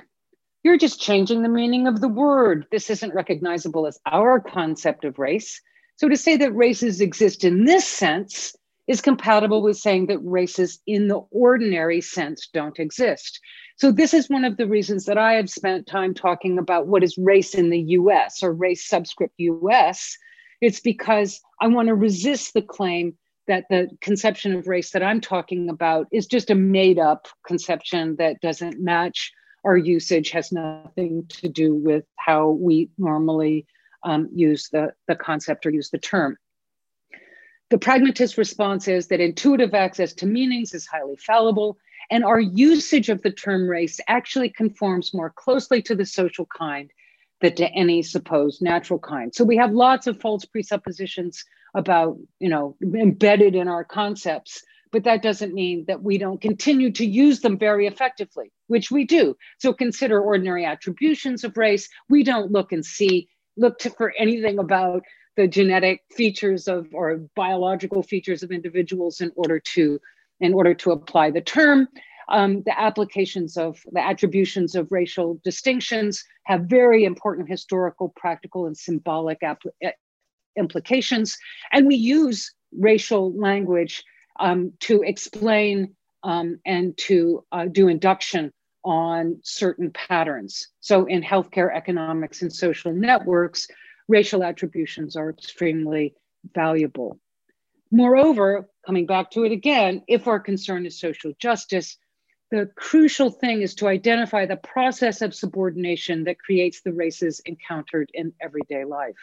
you're just changing the meaning of the word. This isn't recognizable as our concept of race. So to say that races exist in this sense is compatible with saying that races in the ordinary sense don't exist. So this is one of the reasons that I have spent time talking about what is race in the US or race subscript US. It's because I want to resist the claim that the conception of race that I'm talking about is just a made up conception that doesn't match our usage has nothing to do with how we normally um, use the, the concept or use the term. The pragmatist response is that intuitive access to meanings is highly fallible, and our usage of the term race actually conforms more closely to the social kind than to any supposed natural kind. So we have lots of false presuppositions about, you know, embedded in our concepts but that doesn't mean that we don't continue to use them very effectively, which we do. So consider ordinary attributions of race. We don't look and see, look to, for anything about the genetic features of or biological features of individuals in order to in order to apply the term. Um, the applications of the attributions of racial distinctions have very important historical, practical, and symbolic implications. And we use racial language um, to explain um, and to uh, do induction on certain patterns. So, in healthcare economics and social networks, racial attributions are extremely valuable. Moreover, coming back to it again, if our concern is social justice, the crucial thing is to identify the process of subordination that creates the races encountered in everyday life.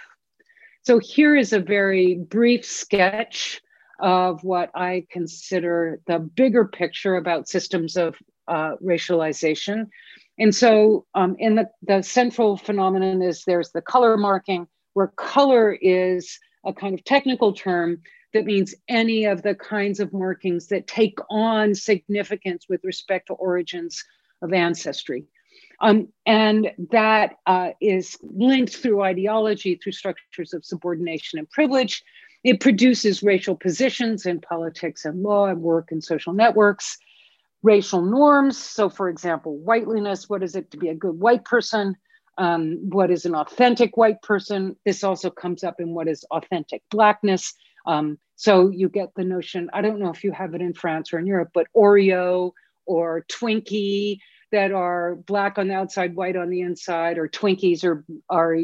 So, here is a very brief sketch of what I consider the bigger picture about systems of uh, racialization. And so, um, in the, the central phenomenon is there's the color marking, where color is a kind of technical term that means any of the kinds of markings that take on significance with respect to origins of ancestry. Um, and that uh, is linked through ideology, through structures of subordination and privilege, it produces racial positions in politics and law and work and social networks, racial norms. So, for example, whiteliness what is it to be a good white person? Um, what is an authentic white person? This also comes up in what is authentic blackness. Um, so, you get the notion, I don't know if you have it in France or in Europe, but Oreo or Twinkie that are black on the outside, white on the inside, or Twinkies are, are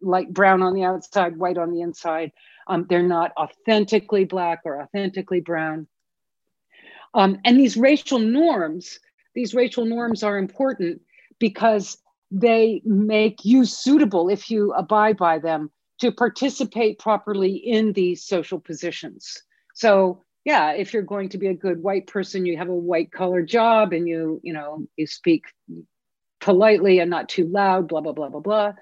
light brown on the outside, white on the inside. Um, they're not authentically Black or authentically brown. Um, and these racial norms, these racial norms are important because they make you suitable, if you abide by them, to participate properly in these social positions. So yeah, if you're going to be a good white person, you have a white collar job and you, you know, you speak politely and not too loud, blah, blah, blah, blah, blah.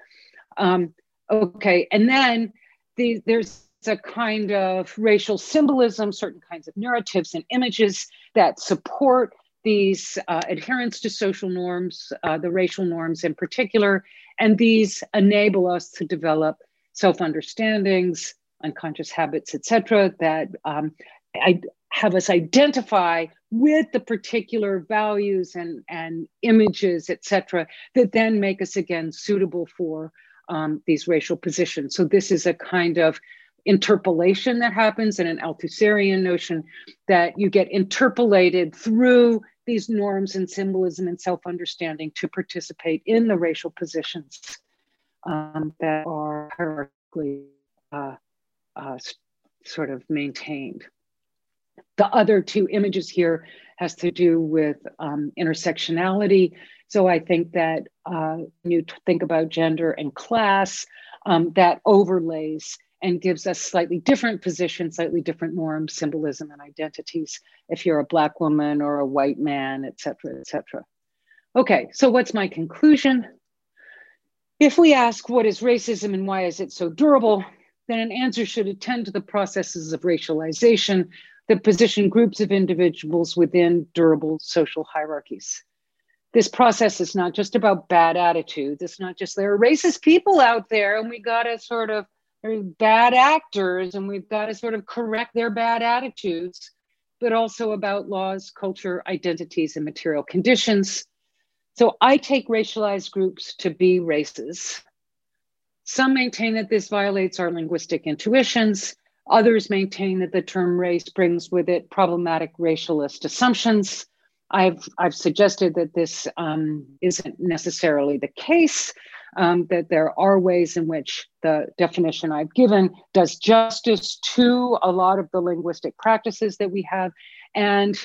Um, okay. And then the, there's a kind of racial symbolism, certain kinds of narratives and images that support these uh, adherence to social norms, uh, the racial norms in particular. And these enable us to develop self-understandings, unconscious habits, etc., that um, I have us identify with the particular values and, and images, etc., that then make us again suitable for um, these racial positions. So this is a kind of interpellation that happens in an Althusserian notion that you get interpellated through these norms and symbolism and self-understanding to participate in the racial positions um, that are hierarchically uh, uh, sort of maintained. The other two images here has to do with um, intersectionality. So I think that uh, you think about gender and class, um, that overlays and gives us slightly different positions, slightly different norms, symbolism, and identities if you're a Black woman or a white man, et cetera, et cetera. Okay, so what's my conclusion? If we ask what is racism and why is it so durable, then an answer should attend to the processes of racialization that position groups of individuals within durable social hierarchies. This process is not just about bad attitudes. It's not just there are racist people out there and we got to sort of bad actors and we've got to sort of correct their bad attitudes, but also about laws, culture, identities, and material conditions. So I take racialized groups to be races. Some maintain that this violates our linguistic intuitions. Others maintain that the term race brings with it problematic racialist assumptions. I've, I've suggested that this um, isn't necessarily the case, um, that there are ways in which the definition I've given does justice to a lot of the linguistic practices that we have. And,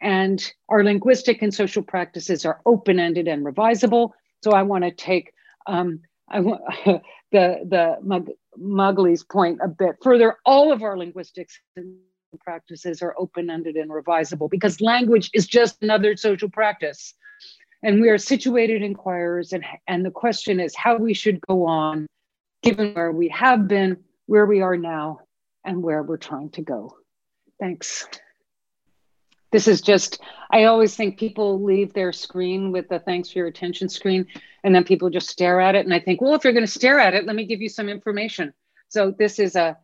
and our linguistic and social practices are open-ended and revisable. So I want to take um, I want the the Mug, Magali's point a bit further. All of our linguistics and practices are open-ended and revisable because language is just another social practice. And we are situated inquirers, and, and the question is how we should go on, given where we have been, where we are now, and where we're trying to go. Thanks. This is just, I always think people leave their screen with the thanks for your attention screen, and then people just stare at it. And I think, well, if you're going to stare at it, let me give you some information. So this is a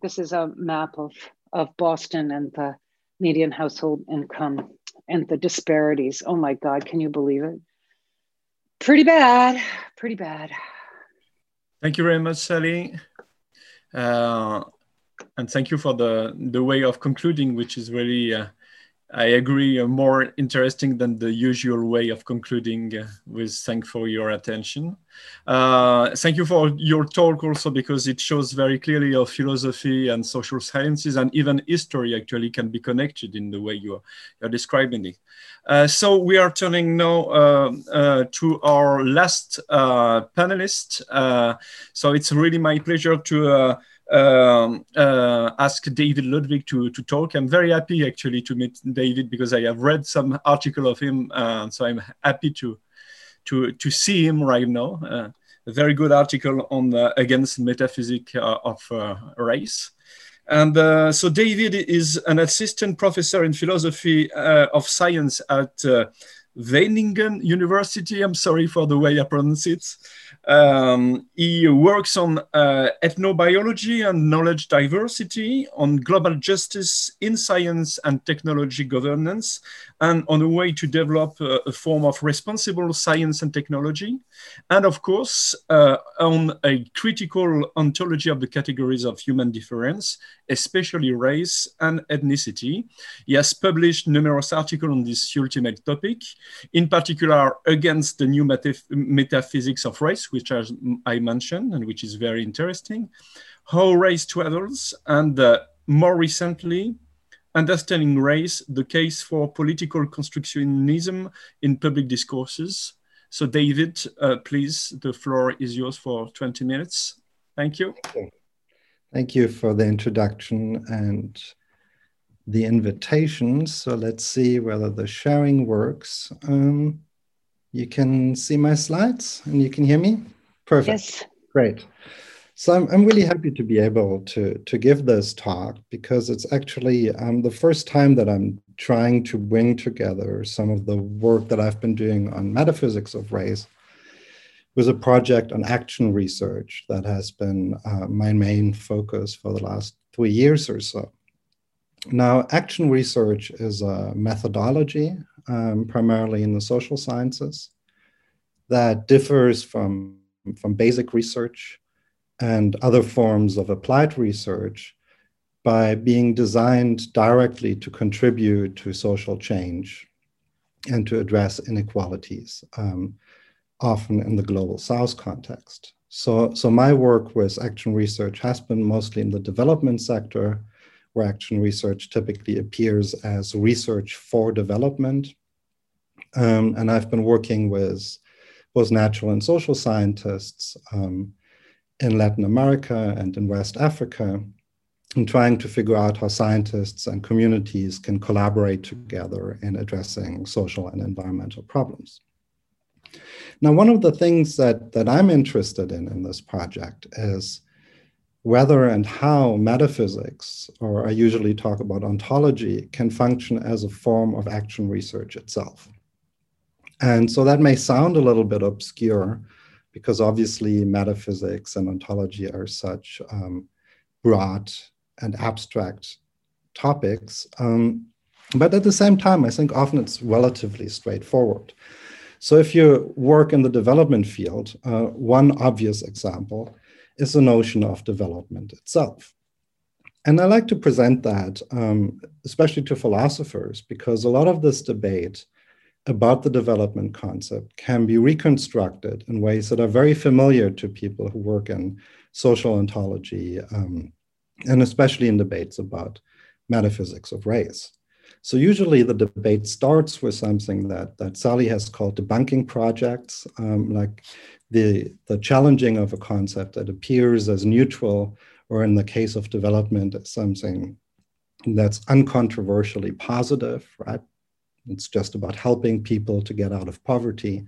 this is a map of of Boston and the median household income and the disparities. Oh my God, can you believe it? Pretty bad, pretty bad. Thank you very much, Sally. Uh, and thank you for the, the way of concluding, which is really uh, I agree, uh, more interesting than the usual way of concluding uh, with thank for your attention. Uh, thank you for your talk also because it shows very clearly how philosophy and social sciences and even history actually can be connected in the way you are, you're describing it. Uh, so we are turning now uh, uh, to our last panelist. so it's really my pleasure to um, uh, ask David Ludwig to, to talk. I'm very happy actually to meet David because I have read some article of him, uh, so I'm happy to to to see him right now. Uh, a very good article on the, against metaphysics uh, of uh, race. And uh, so David is an assistant professor in philosophy of science at Wageningen University. I'm sorry for the way I pronounce it. Um, he works on uh, ethnobiology and knowledge diversity, on global justice in science and technology governance, and on a way to develop a, a form of responsible science and technology. And of course, uh, on a critical ontology of the categories of human difference, especially race and ethnicity. He has published numerous articles on this ultimate topic, in particular against the new metaphysics of race, which as I mentioned and which is very interesting, how race travels, and uh, more recently, understanding race, the case for political constructionism in public discourses. So David, uh, please, the floor is yours for 20 minutes. Thank you. Thank you for the introduction and the invitation. So let's see whether the sharing works. Um, you can see my slides and you can hear me? Perfect. Yes. Great. So I'm, I'm really happy to be able to, to give this talk because it's actually um, the first time that I'm trying to bring together some of the work that I've been doing on metaphysics of race with a project on action research that has been uh, my main focus for the last three years or so. Now, action research is a methodology, um, primarily in the social sciences, that differs from, from basic research and other forms of applied research by being designed directly to contribute to social change and to address inequalities, um, often in the global south context. So, so my work with action research has been mostly in the development sector, where action research typically appears as research for development. Um, and I've been working with both natural and social scientists um, in Latin America and in West Africa, and trying to figure out how scientists and communities can collaborate together in addressing social and environmental problems. Now, one of the things that, that I'm interested in in this project is whether and how metaphysics, or I usually talk about ontology, can function as a form of action research itself. And so that may sound a little bit obscure because obviously metaphysics and ontology are such um, broad and abstract topics. Um, but at the same time, I think often it's relatively straightforward. So if you work in the development field, uh, one obvious example is the notion of development itself. And I like to present that, um, especially to philosophers, because a lot of this debate about the development concept can be reconstructed in ways that are very familiar to people who work in social ontology, um, and especially in debates about metaphysics of race. So usually the debate starts with something that, that Sally has called debunking projects, um, like the, the challenging of a concept that appears as neutral, or in the case of development, as something that's uncontroversially positive, right? It's just about helping people to get out of poverty.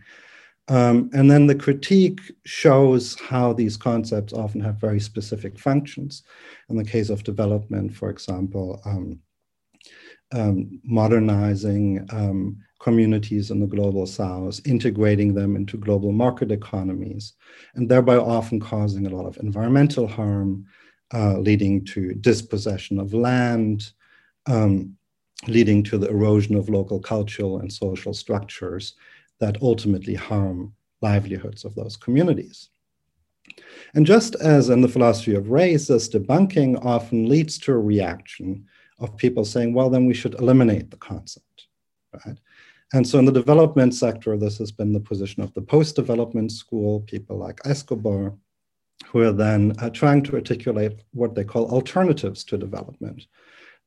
Um, and then the critique shows how these concepts often have very specific functions. In the case of development, for example, um, um, modernizing um, communities in the global south, integrating them into global market economies, and thereby often causing a lot of environmental harm, uh, leading to dispossession of land, um, leading to the erosion of local cultural and social structures that ultimately harm livelihoods of those communities. And just as in the philosophy of race, this debunking often leads to a reaction of people saying, well, then we should eliminate the concept, right? And so in the development sector, this has been the position of the post-development school, people like Escobar, who are then uh, trying to articulate what they call alternatives to development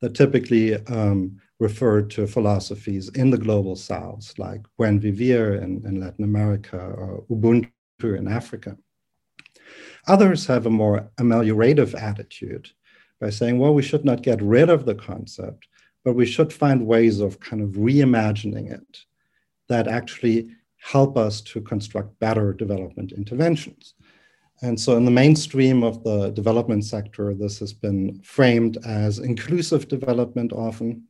that typically um, refer to philosophies in the global south, like Buen Vivir in, in Latin America or Ubuntu in Africa. Others have a more ameliorative attitude by saying, well, we should not get rid of the concept, but we should find ways of kind of reimagining it that actually help us to construct better development interventions. And so, in the mainstream of the development sector, this has been framed as inclusive development often,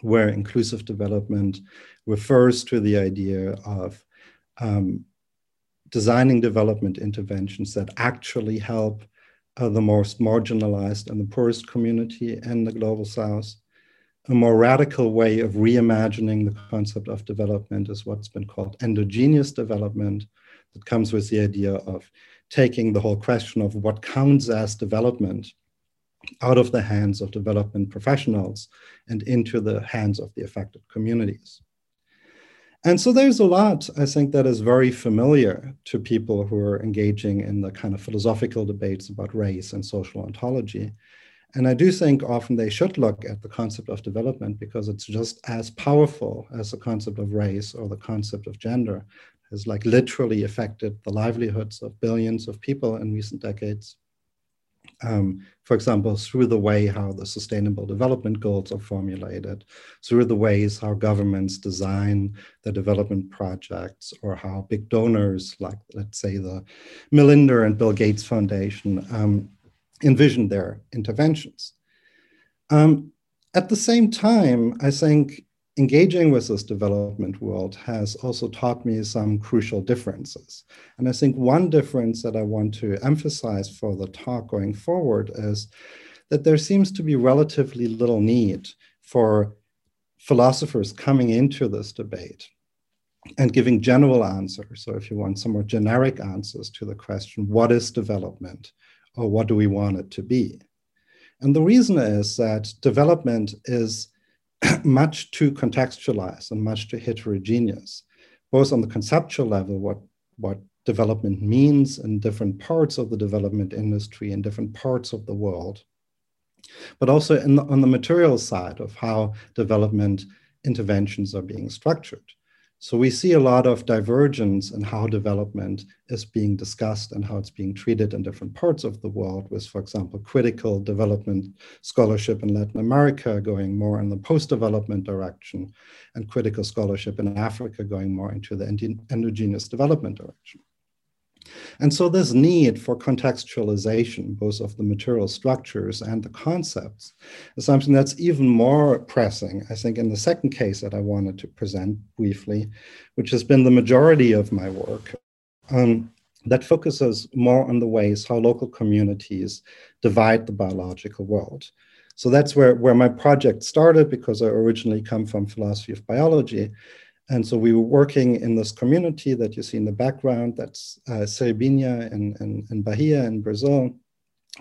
where inclusive development refers to the idea of um, designing development interventions that actually help uh, the most marginalized and the poorest community in the global south a more radical way of reimagining the concept of development is what's been called endogenous development that comes with the idea of taking the whole question of what counts as development out of the hands of development professionals and into the hands of the affected communities. And so there's a lot, I think, that is very familiar to people who are engaging in the kind of philosophical debates about race and social ontology. And I do think often they should look at the concept of development because it's just as powerful as the concept of race or the concept of gender has like literally affected the livelihoods of billions of people in recent decades. Um, for example, through the way how the sustainable development goals are formulated, through the ways how governments design the development projects, or how big donors like, let's say, the Melinda and Bill Gates Foundation um, envision their interventions. Um, at the same time, I think engaging with this development world has also taught me some crucial differences. And I think one difference that I want to emphasize for the talk going forward is that there seems to be relatively little need for philosophers coming into this debate and giving general answers. So, if you want some more generic answers to the question, what is development or what do we want it to be? And the reason is that development is much too contextualized and much too heterogeneous, both on the conceptual level, what, what development means in different parts of the development industry in different parts of the world, but also the, on the material side of how development interventions are being structured. So we see a lot of divergence in how development is being discussed and how it's being treated in different parts of the world, with, for example, critical development scholarship in Latin America going more in the post-development direction, and critical scholarship in Africa going more into the endogenous development direction. And so this need for contextualization, both of the material structures and the concepts, is something that's even more pressing, I think, in the second case that I wanted to present briefly, which has been the majority of my work. Um, that focuses more on the ways how local communities divide the biological world. So that's where, where my project started because I originally come from philosophy of biology. And so we were working in this community that you see in the background, that's uh, in Bahia in Brazil,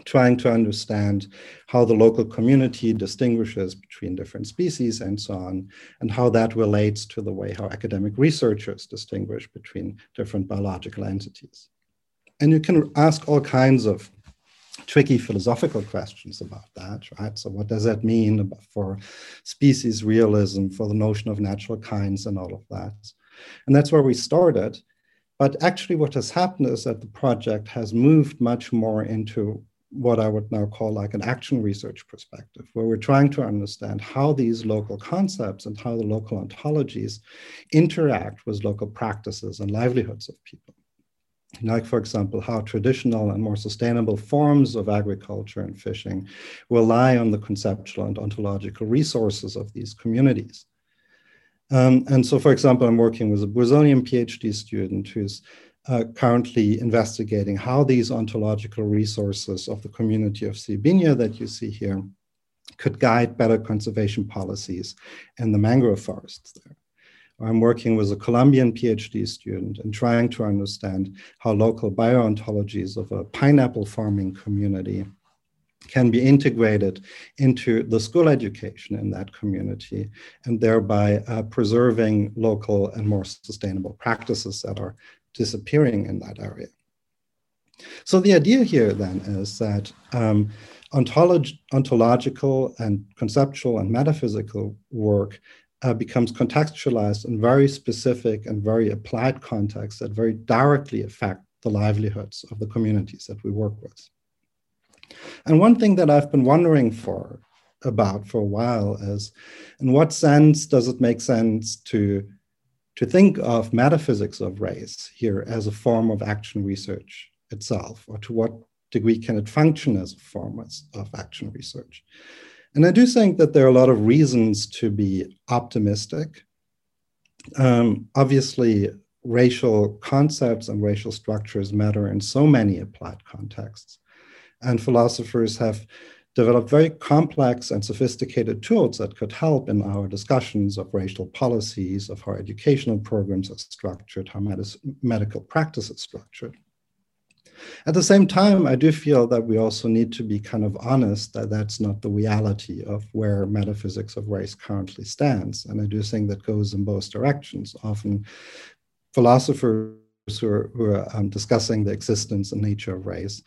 trying to understand how the local community distinguishes between different species and so on, and how that relates to the way how academic researchers distinguish between different biological entities. And you can ask all kinds of tricky philosophical questions about that, right? So, what does that mean for species realism, for the notion of natural kinds, and all of that? And that's where we started. But actually, what has happened is that the project has moved much more into what I would now call like an action research perspective, where we're trying to understand how these local concepts and how the local ontologies interact with local practices and livelihoods of people like, for example, how traditional and more sustainable forms of agriculture and fishing rely on the conceptual and ontological resources of these communities. Um, and so, for example, I'm working with a Brazilian PhD student who's uh, currently investigating how these ontological resources of the community of Siribinha that you see here could guide better conservation policies in the mangrove forests there. I'm working with a Colombian PhD student and trying to understand how local bioontologies of a pineapple farming community can be integrated into the school education in that community and thereby uh, preserving local and more sustainable practices that are disappearing in that area. So the idea here then is that um, ontolog ontological and conceptual and metaphysical work uh, becomes contextualized in very specific and very applied contexts that very directly affect the livelihoods of the communities that we work with. And one thing that I've been wondering for about for a while is in what sense does it make sense to to think of metaphysics of race here as a form of action research itself, or to what degree can it function as a form of action research? And I do think that there are a lot of reasons to be optimistic. Um, obviously, racial concepts and racial structures matter in so many applied contexts. And philosophers have developed very complex and sophisticated tools that could help in our discussions of racial policies, of how educational programs are structured, how medical practice is structured. At the same time, I do feel that we also need to be kind of honest that that's not the reality of where metaphysics of race currently stands. And I do think that goes in both directions. Often, philosophers who are, who are um, discussing the existence and nature of race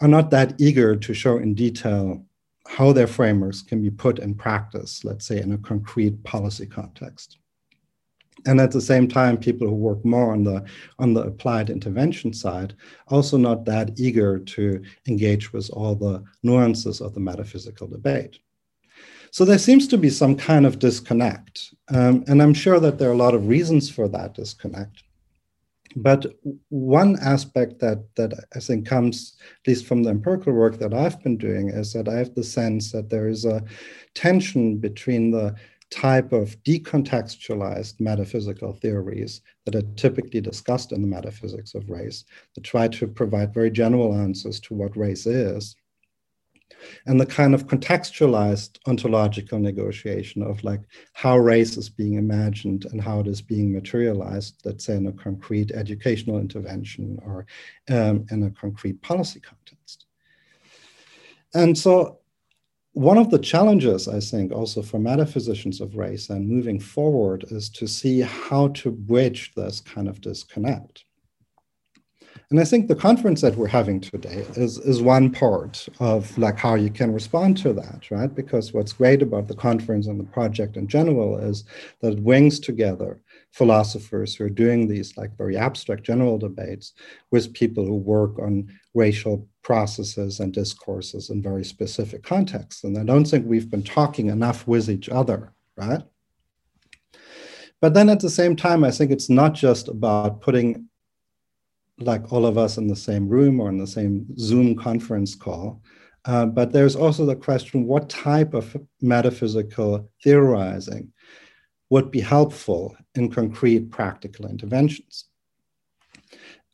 are not that eager to show in detail how their frameworks can be put in practice, let's say in a concrete policy context and at the same time people who work more on the on the applied intervention side also not that eager to engage with all the nuances of the metaphysical debate. So there seems to be some kind of disconnect. Um, and i'm sure that there are a lot of reasons for that disconnect. But one aspect that that i think comes at least from the empirical work that i've been doing is that i have the sense that there is a tension between the type of decontextualized metaphysical theories that are typically discussed in the metaphysics of race that try to provide very general answers to what race is and the kind of contextualized ontological negotiation of like how race is being imagined and how it is being materialized, let's say in a concrete educational intervention or um, in a concrete policy context. And so one of the challenges, I think, also for metaphysicians of race and moving forward is to see how to bridge this kind of disconnect. And I think the conference that we're having today is, is one part of like how you can respond to that, right? Because what's great about the conference and the project in general is that it brings together philosophers who are doing these like very abstract general debates with people who work on racial processes and discourses in very specific contexts. And I don't think we've been talking enough with each other, right? But then at the same time, I think it's not just about putting like all of us in the same room or in the same Zoom conference call. Uh, but there's also the question what type of metaphysical theorizing would be helpful in concrete practical interventions?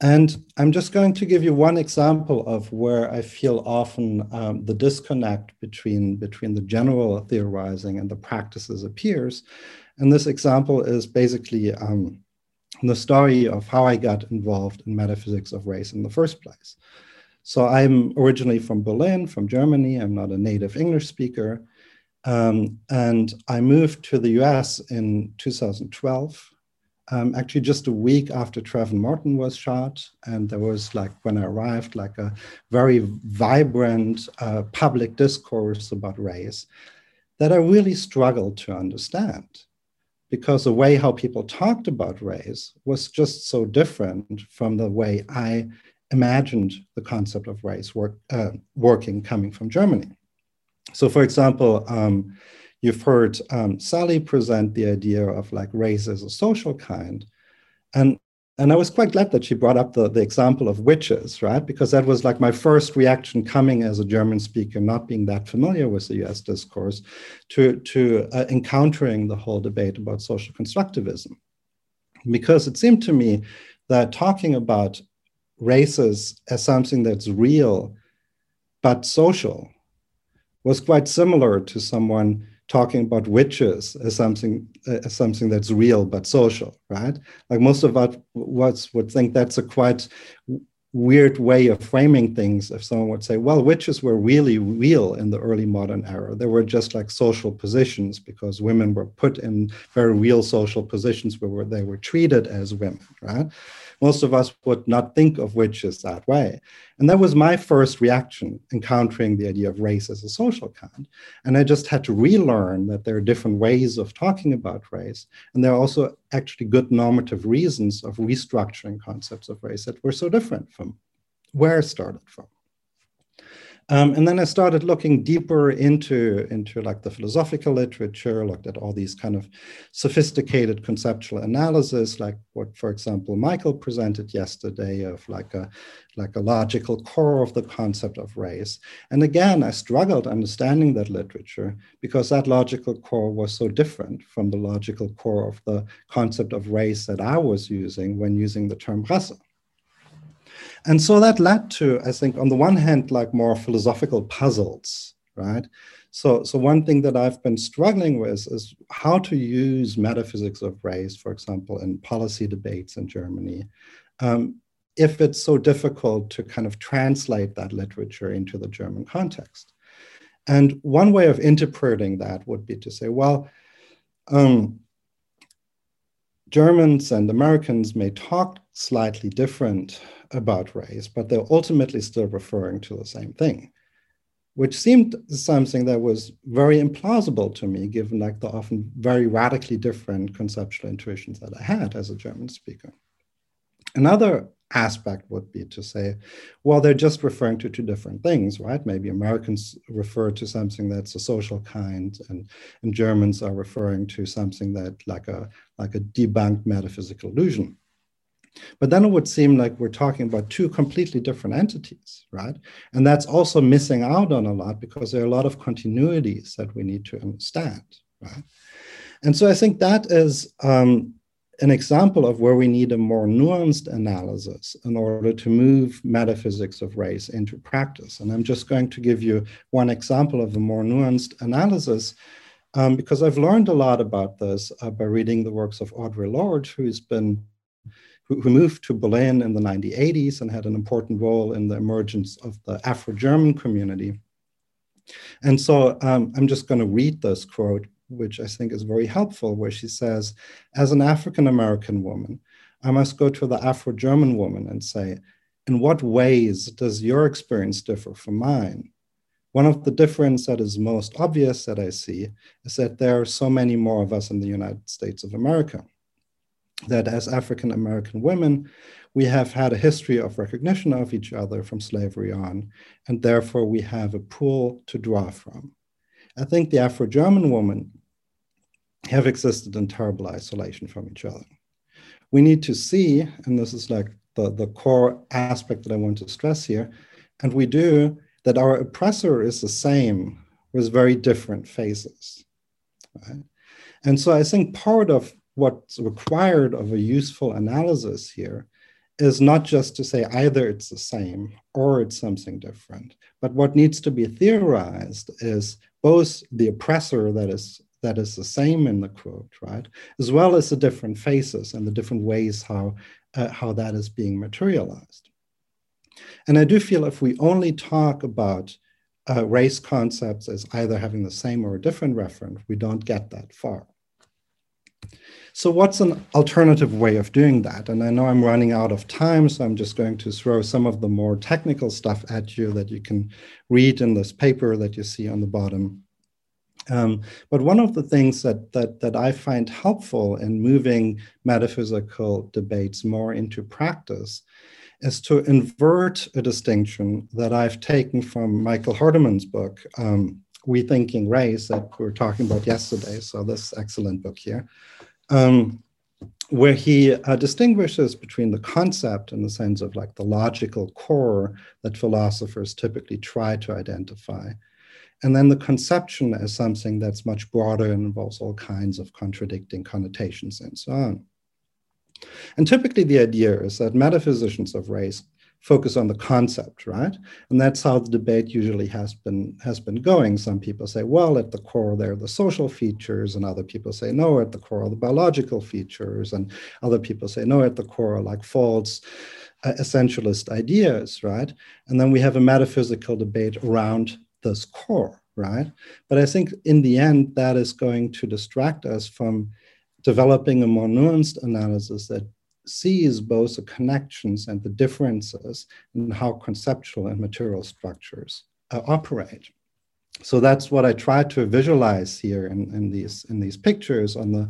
And I'm just going to give you one example of where I feel often um, the disconnect between, between the general theorizing and the practices appears. And this example is basically um, the story of how I got involved in metaphysics of race in the first place. So I'm originally from Berlin, from Germany. I'm not a native English speaker. Um, and I moved to the US in 2012, um, actually just a week after Trayvon Martin was shot. And there was like, when I arrived, like a very vibrant uh, public discourse about race that I really struggled to understand because the way how people talked about race was just so different from the way I imagined the concept of race work, uh, working coming from Germany. So, for example, um, you've heard um, Sally present the idea of like race as a social kind. And and I was quite glad that she brought up the, the example of witches, right? Because that was like my first reaction coming as a German speaker, not being that familiar with the US discourse, to, to uh, encountering the whole debate about social constructivism. Because it seemed to me that talking about races as something that's real but social was quite similar to someone talking about witches as something uh, as something that's real but social, right? Like most of us would think that's a quite weird way of framing things if someone would say, well, witches were really real in the early modern era. They were just like social positions because women were put in very real social positions where they were treated as women, right? Most of us would not think of witches that way. And that was my first reaction encountering the idea of race as a social kind. And I just had to relearn that there are different ways of talking about race. And there are also actually good normative reasons of restructuring concepts of race that were so different from where I started from. Um, and then I started looking deeper into, into like the philosophical literature, looked at all these kind of sophisticated conceptual analysis, like what, for example, Michael presented yesterday of like a, like a logical core of the concept of race. And again, I struggled understanding that literature because that logical core was so different from the logical core of the concept of race that I was using when using the term Rasse. And so that led to, I think, on the one hand, like more philosophical puzzles, right? So, so one thing that I've been struggling with is how to use metaphysics of race, for example, in policy debates in Germany, um, if it's so difficult to kind of translate that literature into the German context. And one way of interpreting that would be to say, well, um, Germans and Americans may talk slightly different about race, but they're ultimately still referring to the same thing, which seemed something that was very implausible to me, given like the often very radically different conceptual intuitions that I had as a German speaker. Another aspect would be to say, well, they're just referring to two different things, right? Maybe Americans refer to something that's a social kind, and, and Germans are referring to something that like a like a debunked metaphysical illusion. But then it would seem like we're talking about two completely different entities, right? And that's also missing out on a lot because there are a lot of continuities that we need to understand, right? And so I think that is um, an example of where we need a more nuanced analysis in order to move metaphysics of race into practice. And I'm just going to give you one example of a more nuanced analysis um, because I've learned a lot about this uh, by reading the works of Audre Lorde, who's been who, moved to Berlin in the 1980s and had an important role in the emergence of the Afro-German community. And so um, I'm just going to read this quote which I think is very helpful, where she says, as an African American woman, I must go to the Afro German woman and say, in what ways does your experience differ from mine? One of the differences that is most obvious that I see is that there are so many more of us in the United States of America. That as African American women, we have had a history of recognition of each other from slavery on, and therefore we have a pool to draw from. I think the Afro German woman have existed in terrible isolation from each other. We need to see, and this is like the, the core aspect that I want to stress here, and we do, that our oppressor is the same with very different faces. Right? And so I think part of what's required of a useful analysis here is not just to say either it's the same or it's something different, but what needs to be theorized is both the oppressor that is that is the same in the quote, right? As well as the different faces and the different ways how, uh, how that is being materialized. And I do feel if we only talk about uh, race concepts as either having the same or a different referent, we don't get that far. So what's an alternative way of doing that? And I know I'm running out of time, so I'm just going to throw some of the more technical stuff at you that you can read in this paper that you see on the bottom um, but one of the things that, that, that I find helpful in moving metaphysical debates more into practice is to invert a distinction that I've taken from Michael Hardimon's book, um, Rethinking Race, that we were talking about yesterday. So, this excellent book here, um, where he uh, distinguishes between the concept in the sense of like the logical core that philosophers typically try to identify and then the conception is something that's much broader and involves all kinds of contradicting connotations and so on. And typically, the idea is that metaphysicians of race focus on the concept, right? And that's how the debate usually has been has been going. Some people say, well, at the core there are the social features, and other people say, no, at the core are the biological features, and other people say, no, at the core are like false uh, essentialist ideas, right? And then we have a metaphysical debate around this core, right? But I think in the end, that is going to distract us from developing a more nuanced analysis that sees both the connections and the differences in how conceptual and material structures uh, operate. So that's what I try to visualize here in, in, these, in these pictures on the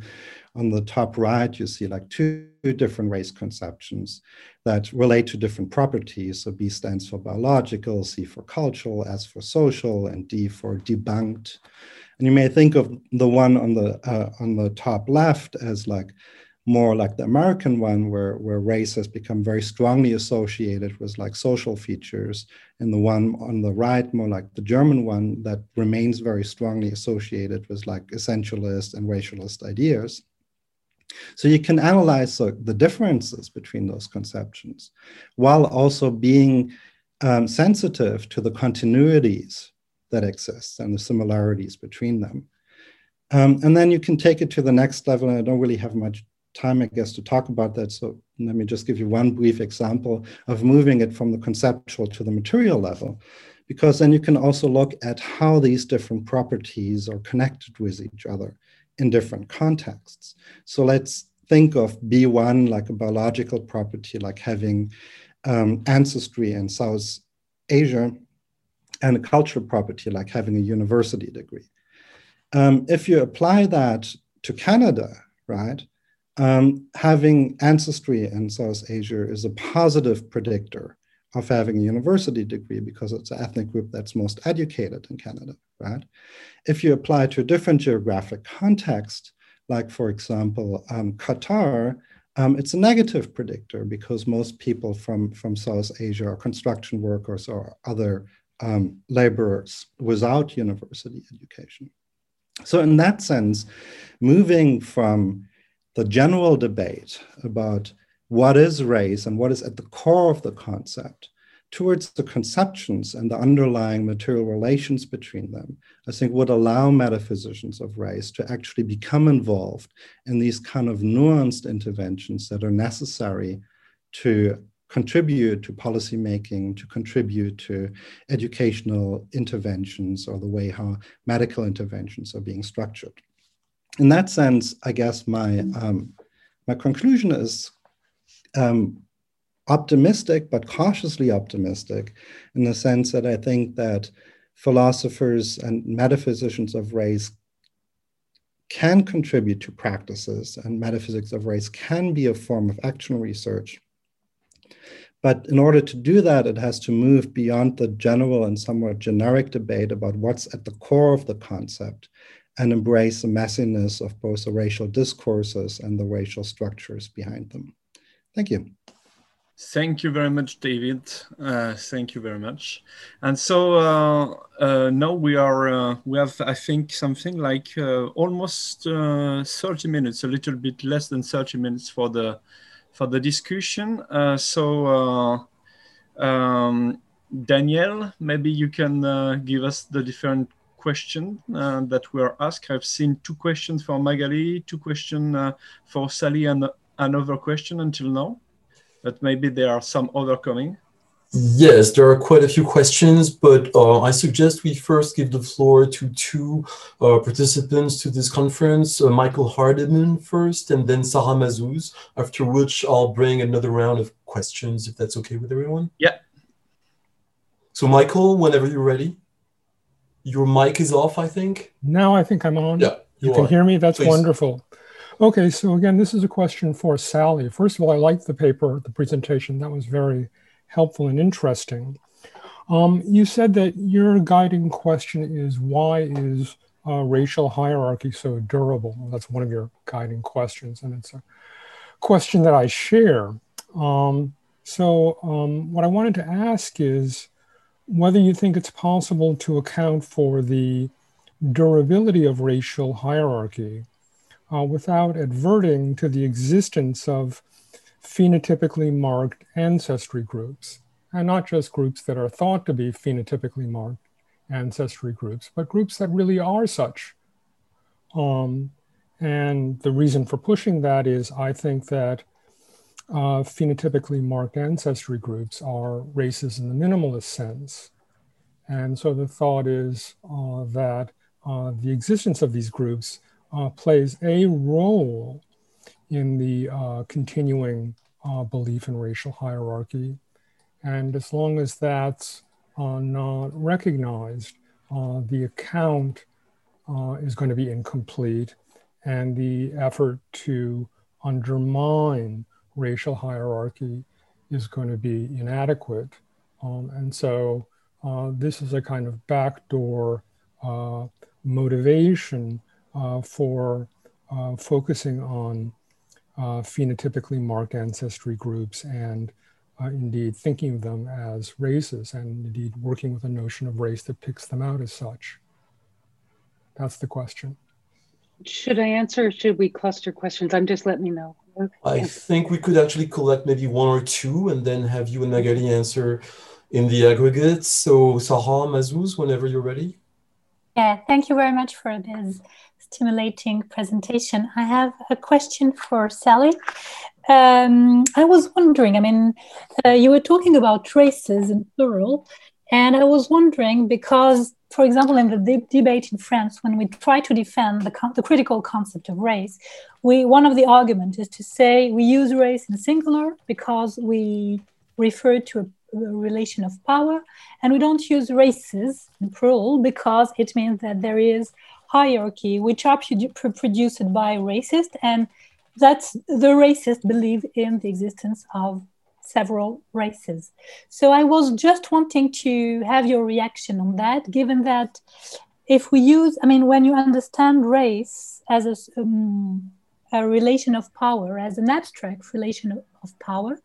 on the top right, you see like two different race conceptions that relate to different properties. So B stands for biological, C for cultural, S for social, and D for debunked. And you may think of the one on the uh, on the top left as like more like the American one, where, where race has become very strongly associated with like social features, and the one on the right, more like the German one, that remains very strongly associated with like essentialist and racialist ideas. So you can analyze the, differences between those conceptions while also being um, sensitive to the continuities that exist and the similarities between them. Um, and then you can take it to the next level. And I don't really have much time, I guess, to talk about that. So let me just give you one brief example of moving it from the conceptual to the material level, because then you can also look at how these different properties are connected with each other in different contexts. So let's think of B1 like a biological property, like having um, ancestry in South Asia, and a cultural property, like having a university degree. Um, if you apply that to Canada, right, um, having ancestry in South Asia is a positive predictor of having a university degree because it's an ethnic group that's most educated in Canada, right? If you apply to a different geographic context, like for example, um, Qatar, um, it's a negative predictor because most people from, from South Asia are construction workers or other um, laborers without university education. So, in that sense, moving from the general debate about what is race and what is at the core of the concept towards the conceptions and the underlying material relations between them, I think would allow metaphysicians of race to actually become involved in these kind of nuanced interventions that are necessary to contribute to policymaking, to contribute to educational interventions or the way how medical interventions are being structured. In that sense, I guess my, um, my conclusion is um, optimistic, but cautiously optimistic in the sense that I think that philosophers and metaphysicians of race can contribute to practices, and metaphysics of race can be a form of action research. But in order to do that, it has to move beyond the general and somewhat generic debate about what's at the core of the concept and embrace the messiness of both the racial discourses and the racial structures behind them. Thank you. Thank you very much, David. Uh, thank you very much. And so uh, uh, now we are uh, we have I think something like uh, almost uh, 30 minutes, a little bit less than 30 minutes for the for the discussion. so um, Daniel, maybe you can give us the different questions that were asked. I've seen two questions for Magali, two questions for Sally, and another question until now but maybe there are some other coming. Yes, there are quite a few questions, but uh, I suggest we first give the floor to two uh, participants to this conference, uh, Michael Hardimon first, and then Sarah Mazouz, after which I'll bring another round of questions, if that's okay with everyone. Yeah. So Michael, whenever you're ready. Your mic is off, I think. Now I think I'm on. Yeah. You, you can hear me? That's Please. wonderful. Okay, so again, this is a question for Sally. First of all, I liked the paper, the presentation. That was very helpful and interesting. Um, you said that your guiding question is why is uh, racial hierarchy so durable? Well, that's one of your guiding questions, and it's a question that I share. Um, so, um, what I wanted to ask is whether you think it's possible to account for the durability of racial hierarchy uh, without adverting to the existence of phenotypically marked ancestry groups, and not just groups that are thought to be phenotypically marked ancestry groups, but groups that really are such. Um, and the reason for pushing that is I think that uh, phenotypically marked ancestry groups are races in the minimalist sense. And so the thought is uh, that uh, the existence of these groups uh, plays a role in the uh, continuing uh, belief in racial hierarchy. And as long as that's uh, not recognized, uh, the account uh, is going to be incomplete and the effort to undermine racial hierarchy is going to be inadequate. Um, and so this is a kind of backdoor motivation for uh, focusing on uh, phenotypically marked ancestry groups and indeed thinking of them as races and indeed working with a notion of race that picks them out as such. That's the question. Should I answer or should we cluster questions? I'm just letting me know. Okay. I think we could actually collect maybe one or two and then have you and Magali answer in the aggregate. So Sarah Mazouz, whenever you're ready. Yeah, thank you very much for this stimulating presentation. I have a question for Sally. Um, I was wondering, I mean, uh, you were talking about races in plural, and I was wondering because, for example, in the de debate in France, when we try to defend the, the critical concept of race, we one of the arguments is to say we use race in singular because we refer to a a relation of power and we don't use races in plural because it means that there is hierarchy, which are produ- produced by racists, and that's the racists believe in the existence of several races. So I was just wanting to have your reaction on that, given that if we use, I mean, when you understand race as a, um, a relation of power, as an abstract relation of power,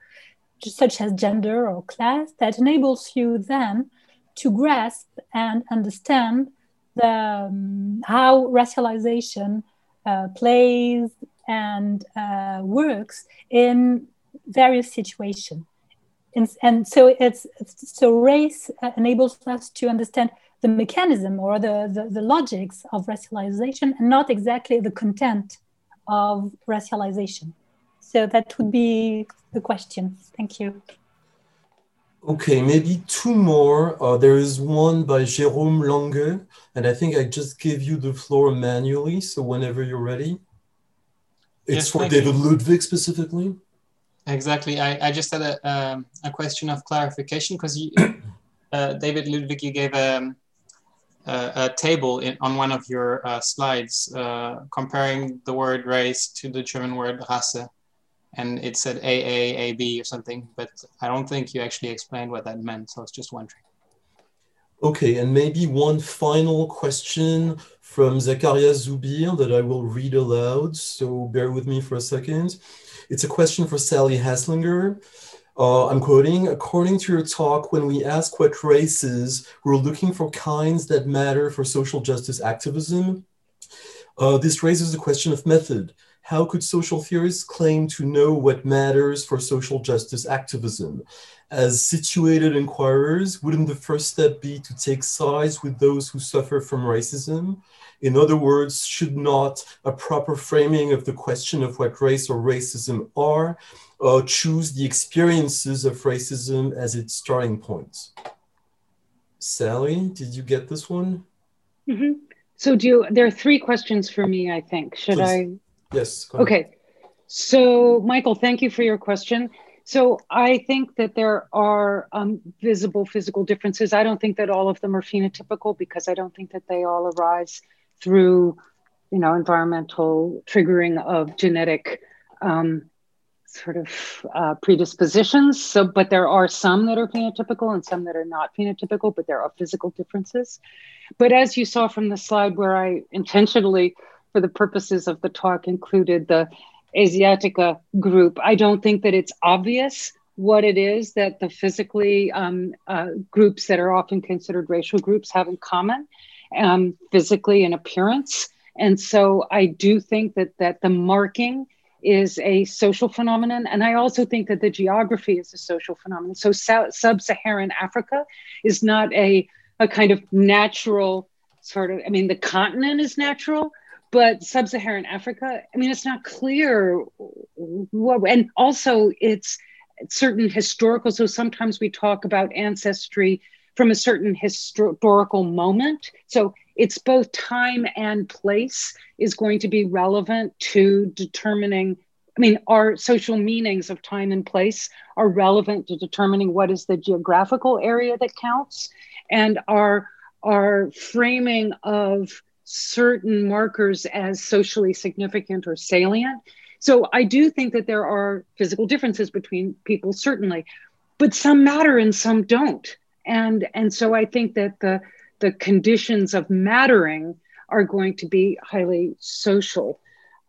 such as gender or class, that enables you then to grasp and understand the um, how racialization uh, plays and uh, works in various situations. And, and so it's, so race enables us to understand the mechanism or the, the, the logics of racialization and not exactly the content of racialization. So that would be the question. Thank you. Okay, maybe two more. Uh, there is one by Jérôme Lange, and I think I just gave you the floor manually. So whenever you're ready, it's yes, for David you. Ludwig specifically. Exactly. I, I just had a, um, a question of clarification because uh, David Ludwig, you gave a, um, a, a table in, on one of your uh, slides uh, comparing the word race to the German word Rasse and it said AAAB or something, but I don't think you actually explained what that meant. So I was just wondering. Okay, and maybe one final question from Zakaria Zubir that I will read aloud. So bear with me for a second. It's a question for Sally Haslanger. Uh, I'm quoting, according to your talk, when we ask what races, we're looking for kinds that matter for social justice activism. Uh, this raises the question of method how could social theorists claim to know what matters for social justice activism? As situated inquirers, wouldn't the first step be to take sides with those who suffer from racism? In other words, should not a proper framing of the question of what race or racism are uh, choose the experiences of racism as its starting point? Sally, did you get this one? Mm-hmm. So, do you, there are three questions for me? I think. Should Please. I Yes. Okay. So, Michael, thank you for your question. So, I think that there are um, visible physical differences. I don't think that all of them are phenotypical because I don't think that they all arise through, you know, environmental triggering of genetic um, sort of uh, predispositions. So, but there are some that are phenotypical and some that are not phenotypical, but there are physical differences. But as you saw from the slide where I intentionally for the purposes of the talk, included the Asiatica group. I don't think that it's obvious what it is that the physically um, uh, groups that are often considered racial groups have in common, um, physically in appearance. And so I do think that that the marking is a social phenomenon, and I also think that the geography is a social phenomenon. So sub-Saharan Africa is not a a kind of natural sort of. I mean, the continent is natural, but sub-Saharan Africa, I mean, it's not clear what, and also it's certain historical. So sometimes we talk about ancestry from a certain historical moment. So it's both time and place is going to be relevant to determining. I mean, our social meanings of time and place are relevant to determining what is the geographical area that counts, and our our framing of certain markers as socially significant or salient. So I do think that there are physical differences between people, certainly, but some matter and some don't. And and so I think that the the conditions of mattering are going to be highly social.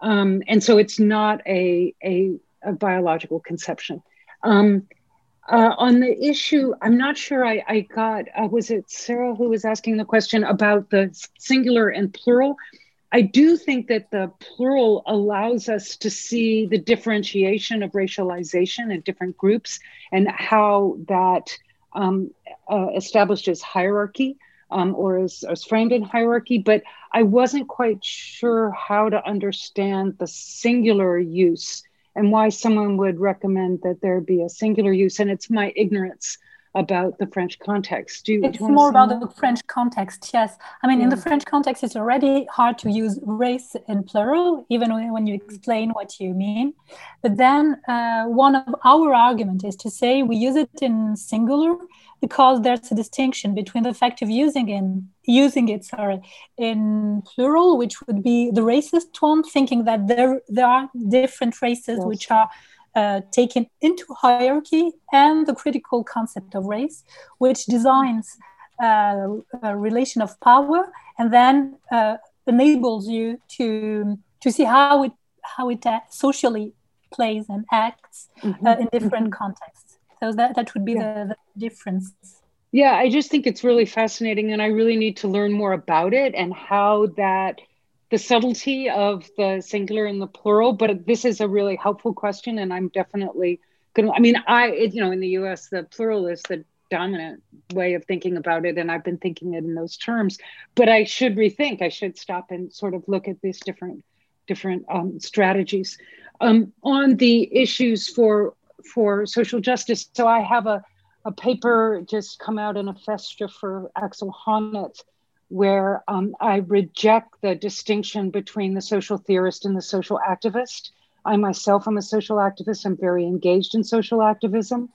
Um, and so it's not a, a, a biological conception. Um, uh, on the issue, I'm not sure I, I got, uh, was it Sarah who was asking the question about the singular and plural? I do think that the plural allows us to see the differentiation of racialization in different groups and how that um, uh, establishes hierarchy um, or is, is framed in hierarchy. But I wasn't quite sure how to understand the singular use and why someone would recommend that there be a singular use. And it's my ignorance about the French context. Do you, it's more about the French context, yes. I mean, yeah. in the French context, it's already hard to use race in plural, even when you explain what you mean. But then uh, one of our argument is to say we use it in singular because there's a distinction between the fact of using in using it sorry in plural which would be the racist one thinking that there there are different races yes. which are uh, taken into hierarchy and the critical concept of race which designs uh, a relation of power and then uh, enables you to to see how it how it uh, socially plays and acts uh, mm-hmm. in different mm-hmm. contexts so that, that would be yeah. the, the difference. Yeah, I just think it's really fascinating, and I really need to learn more about it and how that the subtlety of the singular and the plural. But this is a really helpful question, and I'm definitely going to. I mean, I, you know, in the US, the plural is the dominant way of thinking about it, and I've been thinking it in those terms. But I should rethink, I should stop and sort of look at these different different um, strategies. Um, on the issues for for social justice, so I have a a paper just come out in a festa for Axel Honneth, where um, I reject the distinction between the social theorist and the social activist. I myself am a social activist. I'm very engaged in social activism.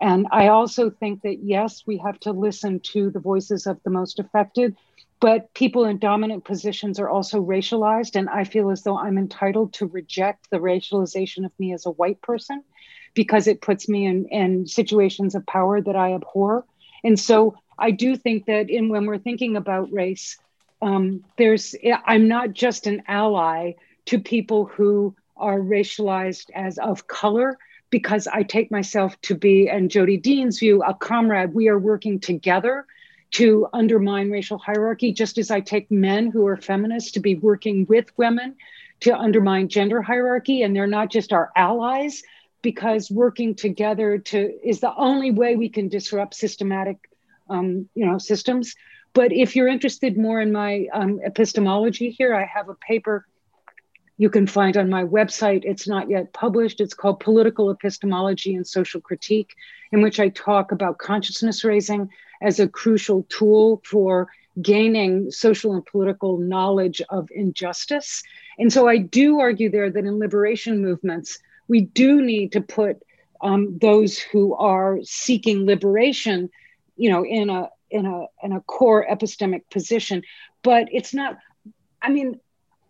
And I also think that, yes, we have to listen to the voices of the most affected, but people in dominant positions are also racialized. And I feel as though I'm entitled to reject the racialization of me as a white person because it puts me in, in situations of power that I abhor. And so I do think that in when we're thinking about race, um, there's I'm not just an ally to people who are racialized as of color because I take myself to be, and Jodi Dean's view, a comrade. We are working together to undermine racial hierarchy, just as I take men who are feminists to be working with women to undermine gender hierarchy. And they're not just our allies, because working together to is the only way we can disrupt systematic um, you know systems. But if you're interested more in my um, epistemology here i have a paper you can find on my website. It's not yet published. It's called political epistemology and social critique in which i talk about consciousness raising as a crucial tool for gaining social and political knowledge of injustice. And so i do argue there that in liberation movements we do need to put um, those who are seeking liberation, you know, in a in a in a core epistemic position. But it's not. I mean,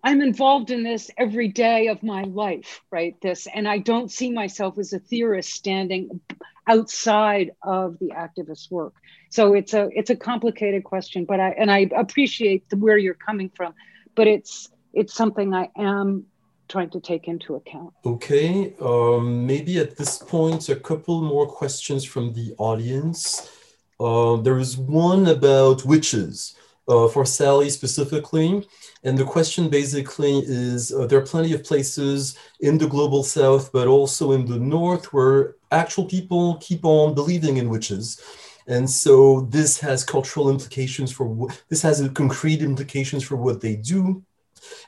I'm involved in this every day of my life, right? This, and I don't see myself as a theorist standing outside of the activist work. So it's a it's a complicated question, but I and I appreciate the, where you're coming from, but it's it's something I am trying to take into account. Okay, um, maybe at this point, a couple more questions from the audience. Uh, there is one about witches uh, for Sally specifically. And the question basically is uh, there are plenty of places in the global south, but also in the north where actual people keep on believing in witches. And so this has cultural implications for this has concrete implications for what they do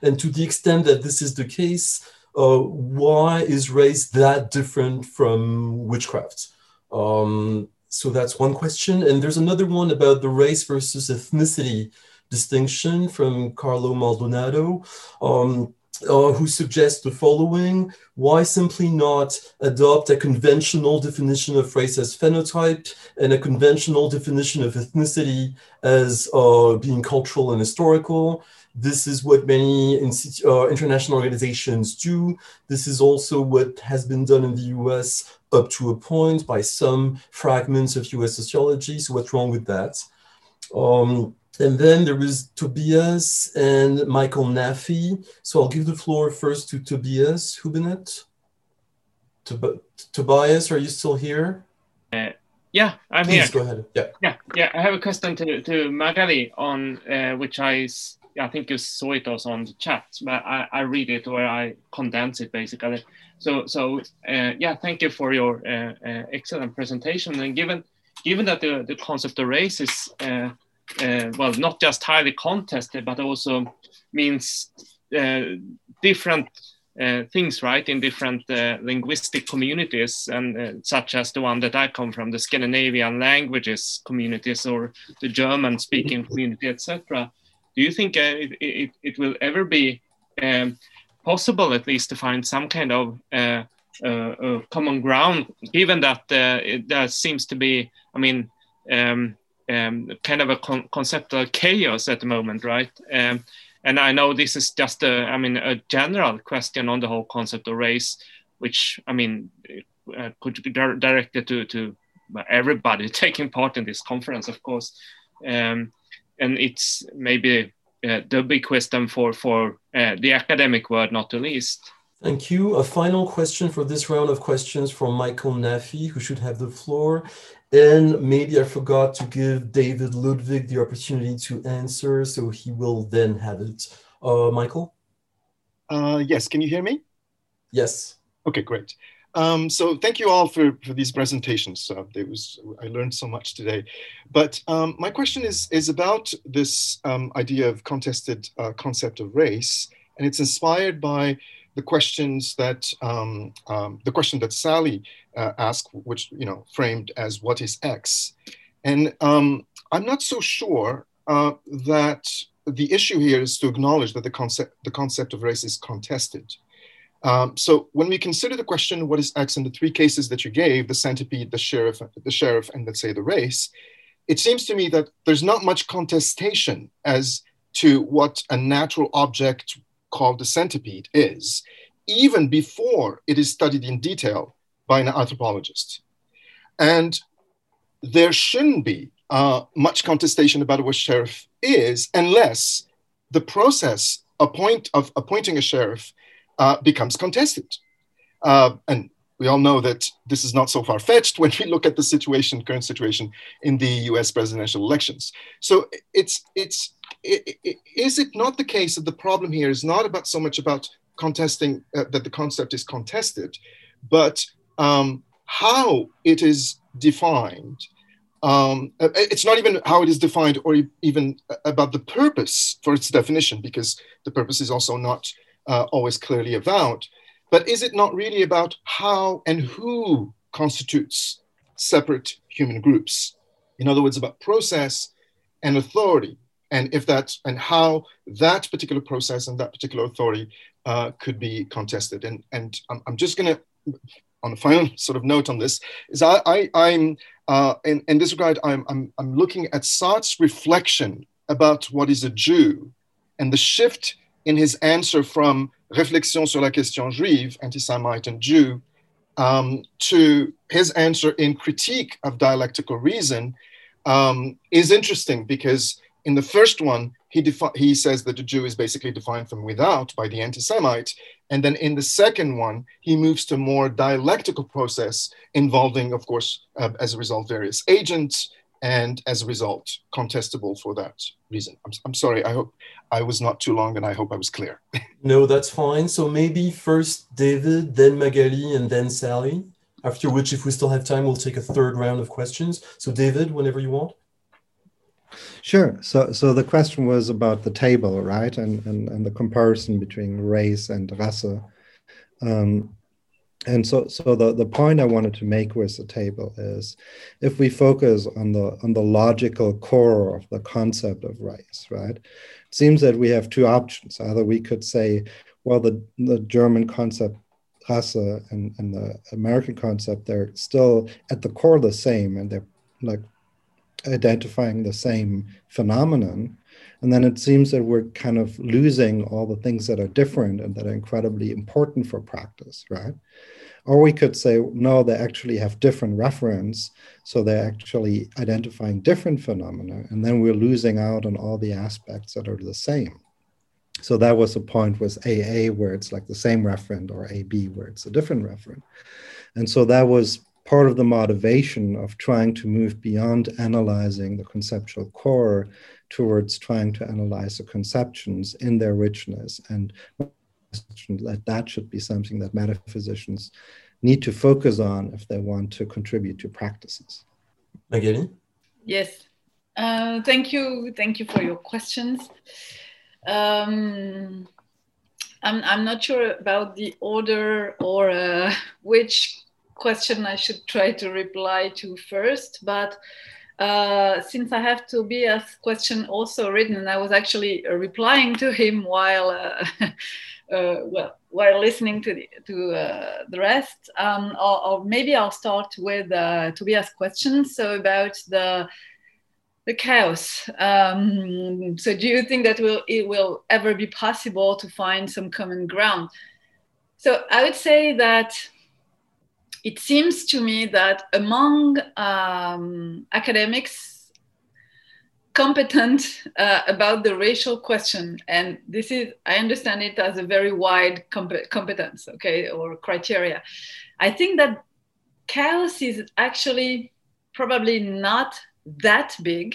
and to the extent that this is the case, uh, why is race that different from witchcraft? Um, so that's one question. And there's another one about the race versus ethnicity distinction from Carlo Maldonado. Um, uh, who suggests the following why simply not adopt a conventional definition of race as phenotype and a conventional definition of ethnicity as uh, being cultural and historical this is what many uh, international organizations do. This is also what has been done in the US up to a point by some fragments of US sociology. So what's wrong with that? Um, and then there is Tobias and Michael Naffy. So I'll give the floor first to Tobias Hübinette. Tob Tobias, are you still here? Uh, yeah, I'm Please here. go ahead. Yeah. Yeah, yeah. I have a question to, to Magali on uh, which I I think you saw it also on the chat, but I, I read it or I condense it basically. So, so uh, yeah, thank you for your uh, uh, excellent presentation. And given given that the, the concept of race is uh, uh, well not just highly contested, but also means uh, different things, right, in different linguistic communities, and such as the one that I come from, the Scandinavian languages communities or the German-speaking community, etc do you think uh, it, it, it, will ever be um, possible at least to find some kind of uh, uh, common ground given that there seems to be i mean um, um, kind of a con conceptual chaos at the moment right? Um, and i know this is just a i mean a general question on the whole concept of race which i mean uh, could be directed to to everybody taking part in this conference of course. Um, and it's maybe uh, the big question for for uh, the academic world, not the least. Thank you. A final question for this round of questions from Michael Naffy, who should have the floor. And maybe I forgot to give David Ludwig the opportunity to answer, so he will then have it. Uh, Michael? Uh, yes, can you hear me? Yes. Okay, great. Um, so thank you all for, for these presentations. Uh, was, I learned so much today. But um, my question is, is about this um, idea of contested uh, concept of race. And it's inspired by the questions that, um, um, the question that Sally uh, asked, which, you know, framed as what is X? And um, I'm not so sure uh, that the issue here is to acknowledge that the concept, the concept of race is contested. Um, so when we consider the question, what is X in the three cases that you gave, the centipede, the sheriff, the sheriff, and let's say the race, it seems to me that there's not much contestation as to what a natural object called the centipede is, even before it is studied in detail by an anthropologist. And there shouldn't be uh, much contestation about what sheriff is unless the process appoint of appointing a sheriff uh, becomes contested. Uh, and we all know that this is not so far fetched when we look at the situation, current situation in the US presidential elections. So it's, it's, it, it, is it not the case that the problem here is not about so much about contesting uh, that the concept is contested, but um, how it is defined. Um, uh, it's not even how it is defined or even about the purpose for its definition, because the purpose is also not uh, always clearly avowed. But is it not really about how and who constitutes separate human groups? In other words, about process and authority, and if that and how that particular process and that particular authority uh, could be contested. And and I'm, I'm just going to on a final sort of note on this is I, I am uh, in, in this regard I'm, I'm I'm looking at Sartre's reflection about what is a Jew and the shift in his answer from Réflexion sur la question juive, anti-Semite and Jew, um, to his answer in critique of dialectical reason um, is interesting because in the first one, he, defi- he says that the Jew is basically defined from without by the anti Semite. And then in the second one, he moves to more dialectical process involving, of course, uh, as a result, various agents and as a result, contestable for that reason. I'm, I'm sorry, I hope I was not too long and I hope I was clear. no, that's fine. So maybe first David, then Magali, and then Sally. After which, if we still have time, we'll take a third round of questions. So David, whenever you want. Sure. So, so the question was about the table, right, and and, and the comparison between race and race. Um, and so so the, the point i wanted to make with the table is if we focus on the on the logical core of the concept of race right? It seems that we have two options. Either we could say well the the german concept race and, and the american concept they're still at the core the same and they're like identifying the same phenomenon and then it seems that we're kind of losing all the things that are different and that are incredibly important for practice, right? Or we could say, no, they actually have different reference. So they're actually identifying different phenomena. And then we're losing out on all the aspects that are the same. So that was the point with AA, where it's like the same referent, or AB, where it's a different referent. And so that was part of the motivation of trying to move beyond analyzing the conceptual core towards trying to analyze the conceptions in their richness and that that should be something that metaphysicians need to focus on if they want to contribute to practices. Magali? Yes. Uh, thank you. Thank you for your questions. Um, I'm, I'm not sure about the order or uh, which question I should try to reply to first, but uh, since I have to be Tobias' question also written, and I was actually uh, replying to him while uh, uh well while listening to the to the rest, um, or, or, maybe I'll start with Tobias' question. So about the the chaos. Um, so do you think that will it will ever be possible to find some common ground? So I would say that it seems to me that among um, academics competent uh, about the racial question, and this is, I understand it as a very wide comp- competence, okay, or criteria. I think that chaos is actually probably not that big.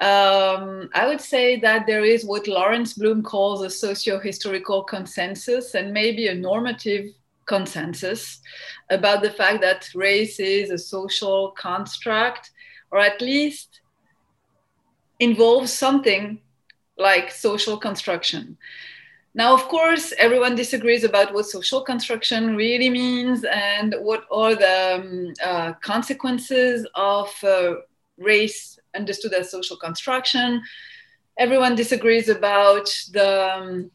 Um, I would say that there is what Lawrence Blum calls a socio-historical consensus and maybe a normative consensus about the fact that race is a social construct or at least involves something like social construction. Now, of course, everyone disagrees about what social construction really means and what are the um, uh, consequences of uh, race understood as social construction. Everyone disagrees about the, um,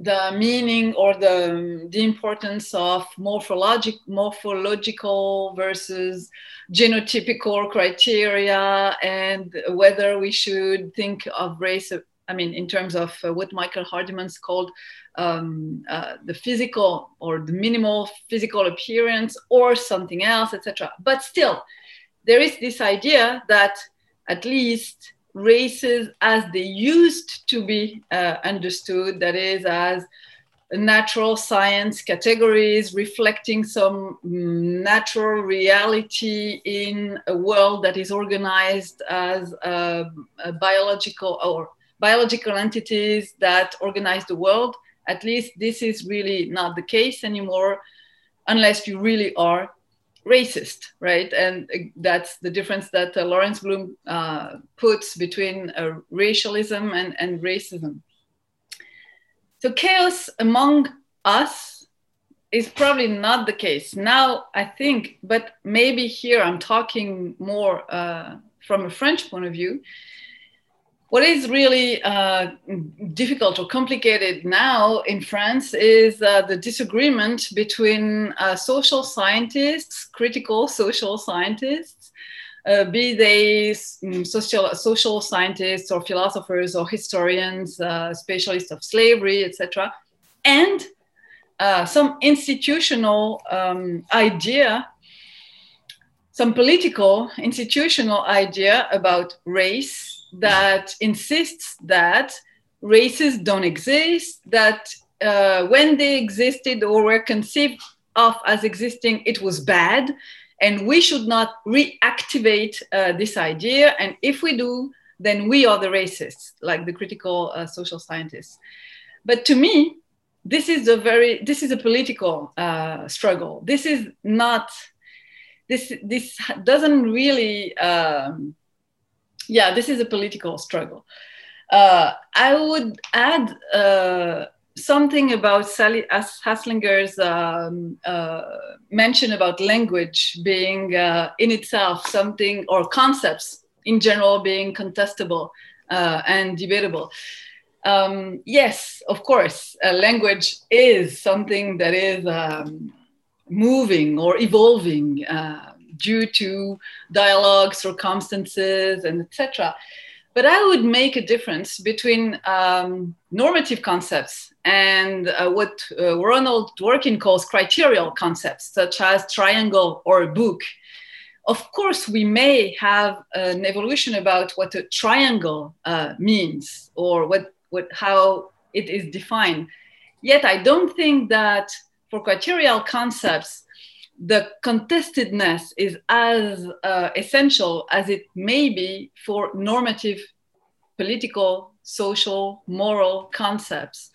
the meaning or the, the importance of morphologic, morphological versus genotypical criteria and whether we should think of race I mean, in terms of uh, what Michael Hardimon's called um, uh, the physical or the minimal physical appearance or something else, etc. But still, there is this idea that at least races as they used to be uh, understood, that is, as natural science categories reflecting some natural reality in a world that is organized as a, a biological or biological entities that organize the world. At least this is really not the case anymore, unless you really are racist, right? And uh, that's the difference that uh, Lawrence Blum uh, puts between uh, racialism and, and racism. So chaos among us is probably not the case now. I think, but maybe here I'm talking more uh, from a French point of view what is really uh, difficult or complicated now in France is uh, the disagreement between uh, social scientists, critical social scientists, uh, be they mm, social, social scientists or philosophers or historians, uh, specialists of slavery, etc., and uh, some institutional um, idea some political institutional idea about race that insists that races don't exist, that uh, when they existed or were conceived of as existing, it was bad, and we should not reactivate uh, this idea. And if we do, then we are the racists, like the critical uh, social scientists. But to me, this is a very this is a political uh, struggle. This is not this this doesn't really um, yeah, this is a political struggle. Uh, I would add uh, something about Sally Haslanger's um, uh, mention about language being uh, in itself something, or concepts in general being contestable uh, and debatable. Um, yes, of course, language is something that is um, moving or evolving. Uh, due to dialogue, circumstances, and etc. But I would make a difference between um, normative concepts and uh, what uh, Ronald Dworkin calls criterial concepts, such as triangle or book. Of course, we may have an evolution about what a triangle uh, means or what, what, how it is defined. Yet, I don't think that for criterial concepts, the contestedness is as uh, essential as it may be for normative political, social, moral concepts.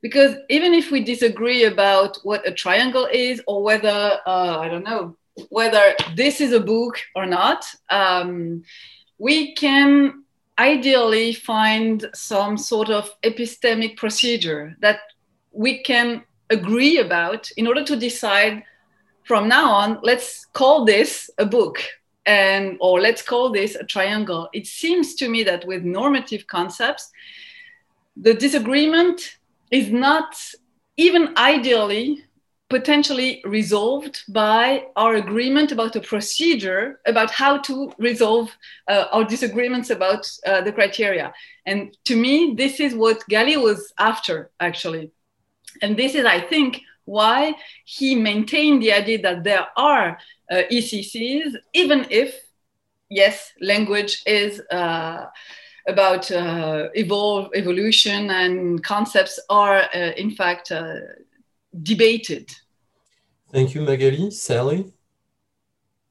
Because even if we disagree about what a triangle is or whether, uh, I don't know, whether this is a book or not, um, we can ideally find some sort of epistemic procedure that we can agree about in order to decide from now on, let's call this a book and or let's call this a triangle. It seems to me that with normative concepts, the disagreement is not even ideally potentially resolved by our agreement about a procedure about how to resolve uh, our disagreements about uh, the criteria. And to me, this is what Gallie was after, actually. And this is, I think, why he maintained the idea that there are uh, ECCs, even if, yes, language is uh, about uh, evolve, evolution and concepts are, uh, in fact, uh, debated. Thank you, Magali. Sally,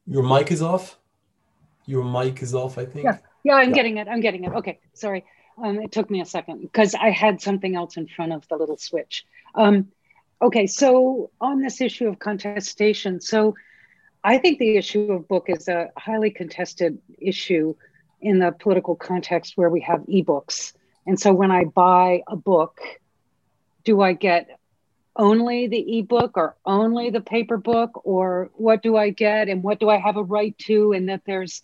your mic is off. your mic is off, I think. Yeah, yeah, I'm yeah. getting it. I'm getting it. Okay, sorry. Um, it took me a second because I had something else in front of the little switch. Um, okay, so on this issue of contestation, so I think the issue of book is a highly contested issue in the political context where we have ebooks. And so when I buy a book, do I get only the ebook or only the paper book or what do I get and what do I have a right to and that there's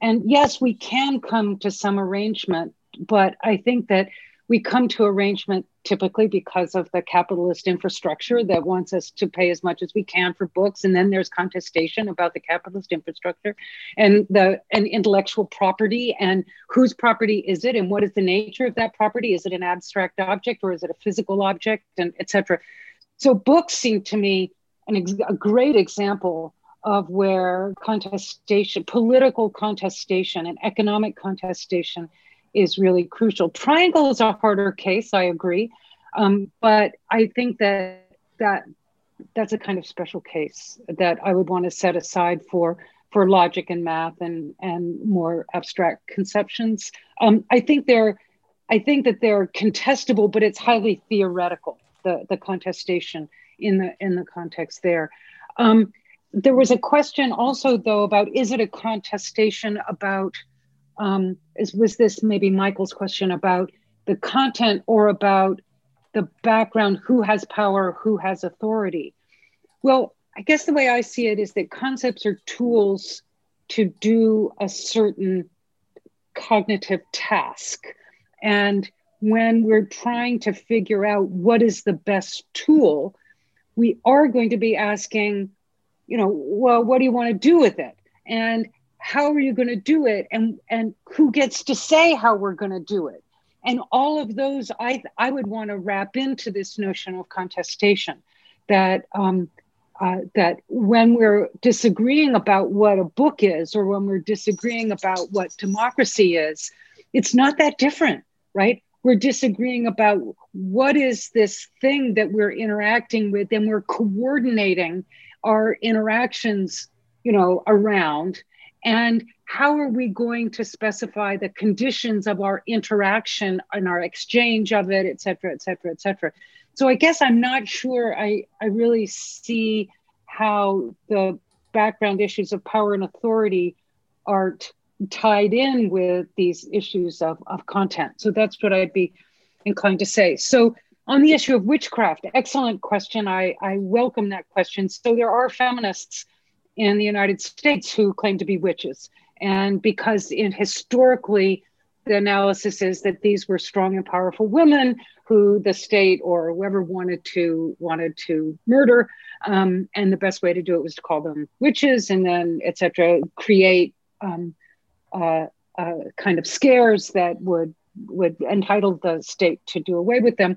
and yes we can come to some arrangement but I think that we come to arrangement typically because of the capitalist infrastructure that wants us to pay as much as we can for books. And then there's contestation about the capitalist infrastructure and the and intellectual property and whose property is it and what is the nature of that property? Is it an abstract object or is it a physical object and etc so books seem to me an ex- a great example of where contestation political contestation and economic contestation is really crucial. Triangle is a harder case, I agree, um, but I think that that that's a kind of special case that I would want to set aside for for logic and math and and more abstract conceptions. Um, I think they're I think that they're contestable, but it's highly theoretical. The the contestation in the in the context there. Um, there was a question also though about is it a contestation about um, is, was this maybe Michael's question about the content or about the background, who has power, who has authority? Well, I guess the way I see it is that concepts are tools to do a certain cognitive task. And when we're trying to figure out what is the best tool, we are going to be asking, you know, well, what do you want to do with it? And how are you going to do it? And and who gets to say how we're going to do it? And all of those i i would want to wrap into this notion of contestation that um, uh, that when we're disagreeing about what a book is or when we're disagreeing about what democracy is it's not that different right? We're disagreeing about what is this thing that we're interacting with and we're coordinating our interactions you know around and how are we going to specify the conditions of our interaction and our exchange of it, et cetera, et cetera, et cetera. So I guess I'm not sure I, I really see how the background issues of power and authority are t- tied in with these issues of, of content. So that's what I'd be inclined to say. So on the issue of witchcraft, excellent question. I, I welcome that question. So there are feminists in the United States who claim to be witches. And because in historically, the analysis is that these were strong and powerful women who the state or whoever wanted to wanted to murder, um, and the best way to do it was to call them witches, and then etc. Create um, uh, uh, kind of scares that would would entitle the state to do away with them.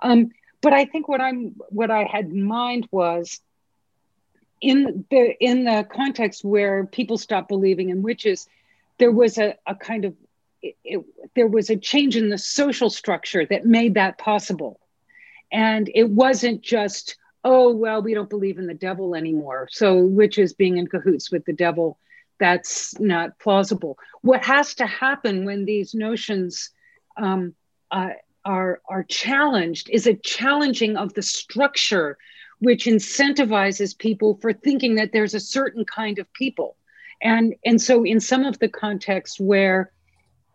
Um, but I think what I'm what I had in mind was in the in the context where people stopped believing in witches, there was a, a kind of it, it, there was a change in the social structure that made that possible, and it wasn't just oh well we don't believe in the devil anymore, so witches being in cahoots with the devil that's not plausible. What has to happen when these notions um, uh, are are challenged is a challenging of the structure which incentivizes people for thinking that there's a certain kind of people. And and so in some of the contexts where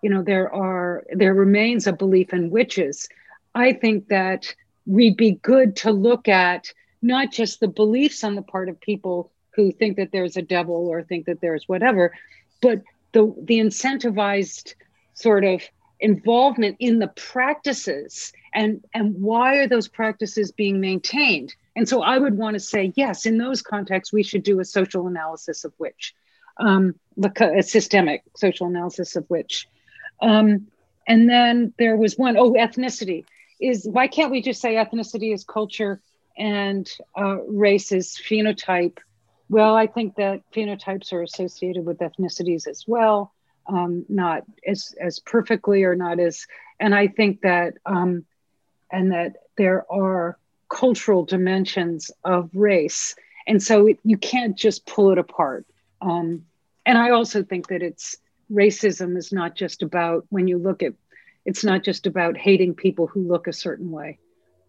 you know there are there remains a belief in witches i think that we'd be good to look at not just the beliefs on the part of people who think that there's a devil or think that there's whatever but the the incentivized sort of involvement in the practices and and why are those practices being maintained and so I would want to say, yes, in those contexts, we should do a social analysis of witch, um, a systemic social analysis of witch. Um, and then there was one, oh, ethnicity. Is why can't we just say ethnicity is culture and uh, race is phenotype? Well, I think that phenotypes are associated with ethnicities as well, um, not as as perfectly or not as. And I think that um, and that there are cultural dimensions of race. And so it, you can't just pull it apart. Um, and I also think that it's racism is not just about when you look at it's not just about hating people who look a certain way.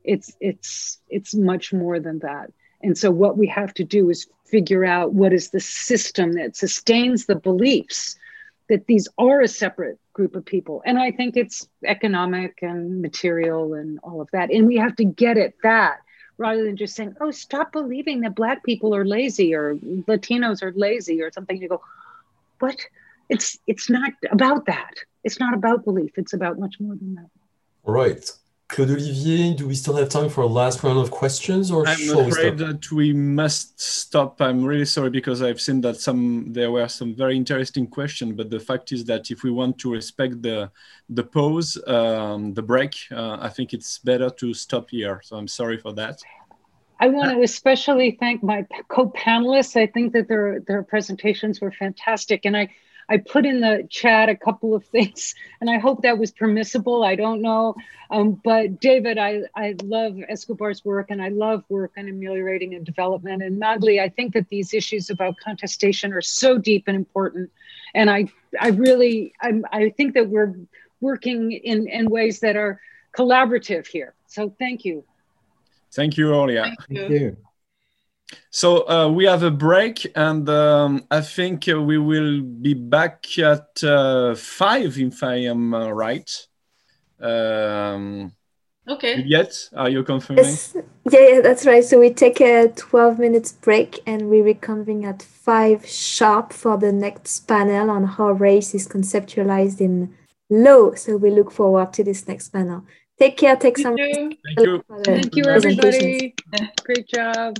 It's it's it's much more than that. And so what we have to do is figure out what is the system that sustains the beliefs that these are a separate group of people. And I think it's economic and material and all of that. And we have to get at that rather than just saying, oh, stop believing that Black people are lazy or Latinos are lazy or something. You go, what? It's it's not about that. It's not about belief. It's about much more than that. Right. Claude Olivier, do we still have time for a last round of questions, or I'm afraid we that we must stop. I'm really sorry because I've seen that some there were some very interesting questions, but the fact is that if we want to respect the the pause, um, the break, uh, I think it's better to stop here. So I'm sorry for that. I want to especially thank my co-panelists. I think that their their presentations were fantastic, and I I put in the chat a couple of things, and I hope that was permissible. I don't know. Um, but David, I, I love Escobar's work, and I love work on ameliorating and development. And Magali, I think that these issues about contestation are so deep and important. And I, I really, I'm, I think that we're working in, in ways that are collaborative here. So thank you. Thank you, Olia. Thank you. Thank you. So uh, we have a break, and um, I think uh, we will be back at uh, five, if I am uh, right. Um, okay. Yet, are you confirming? Yes. Yeah, yeah, that's right. So we take a 12 minutes break, and we reconvene at five sharp for the next panel on how race is conceptualized in law. So we look forward to this next panel. Take care. Take Thank some. You. Thank you. Thank you, everybody. Great job.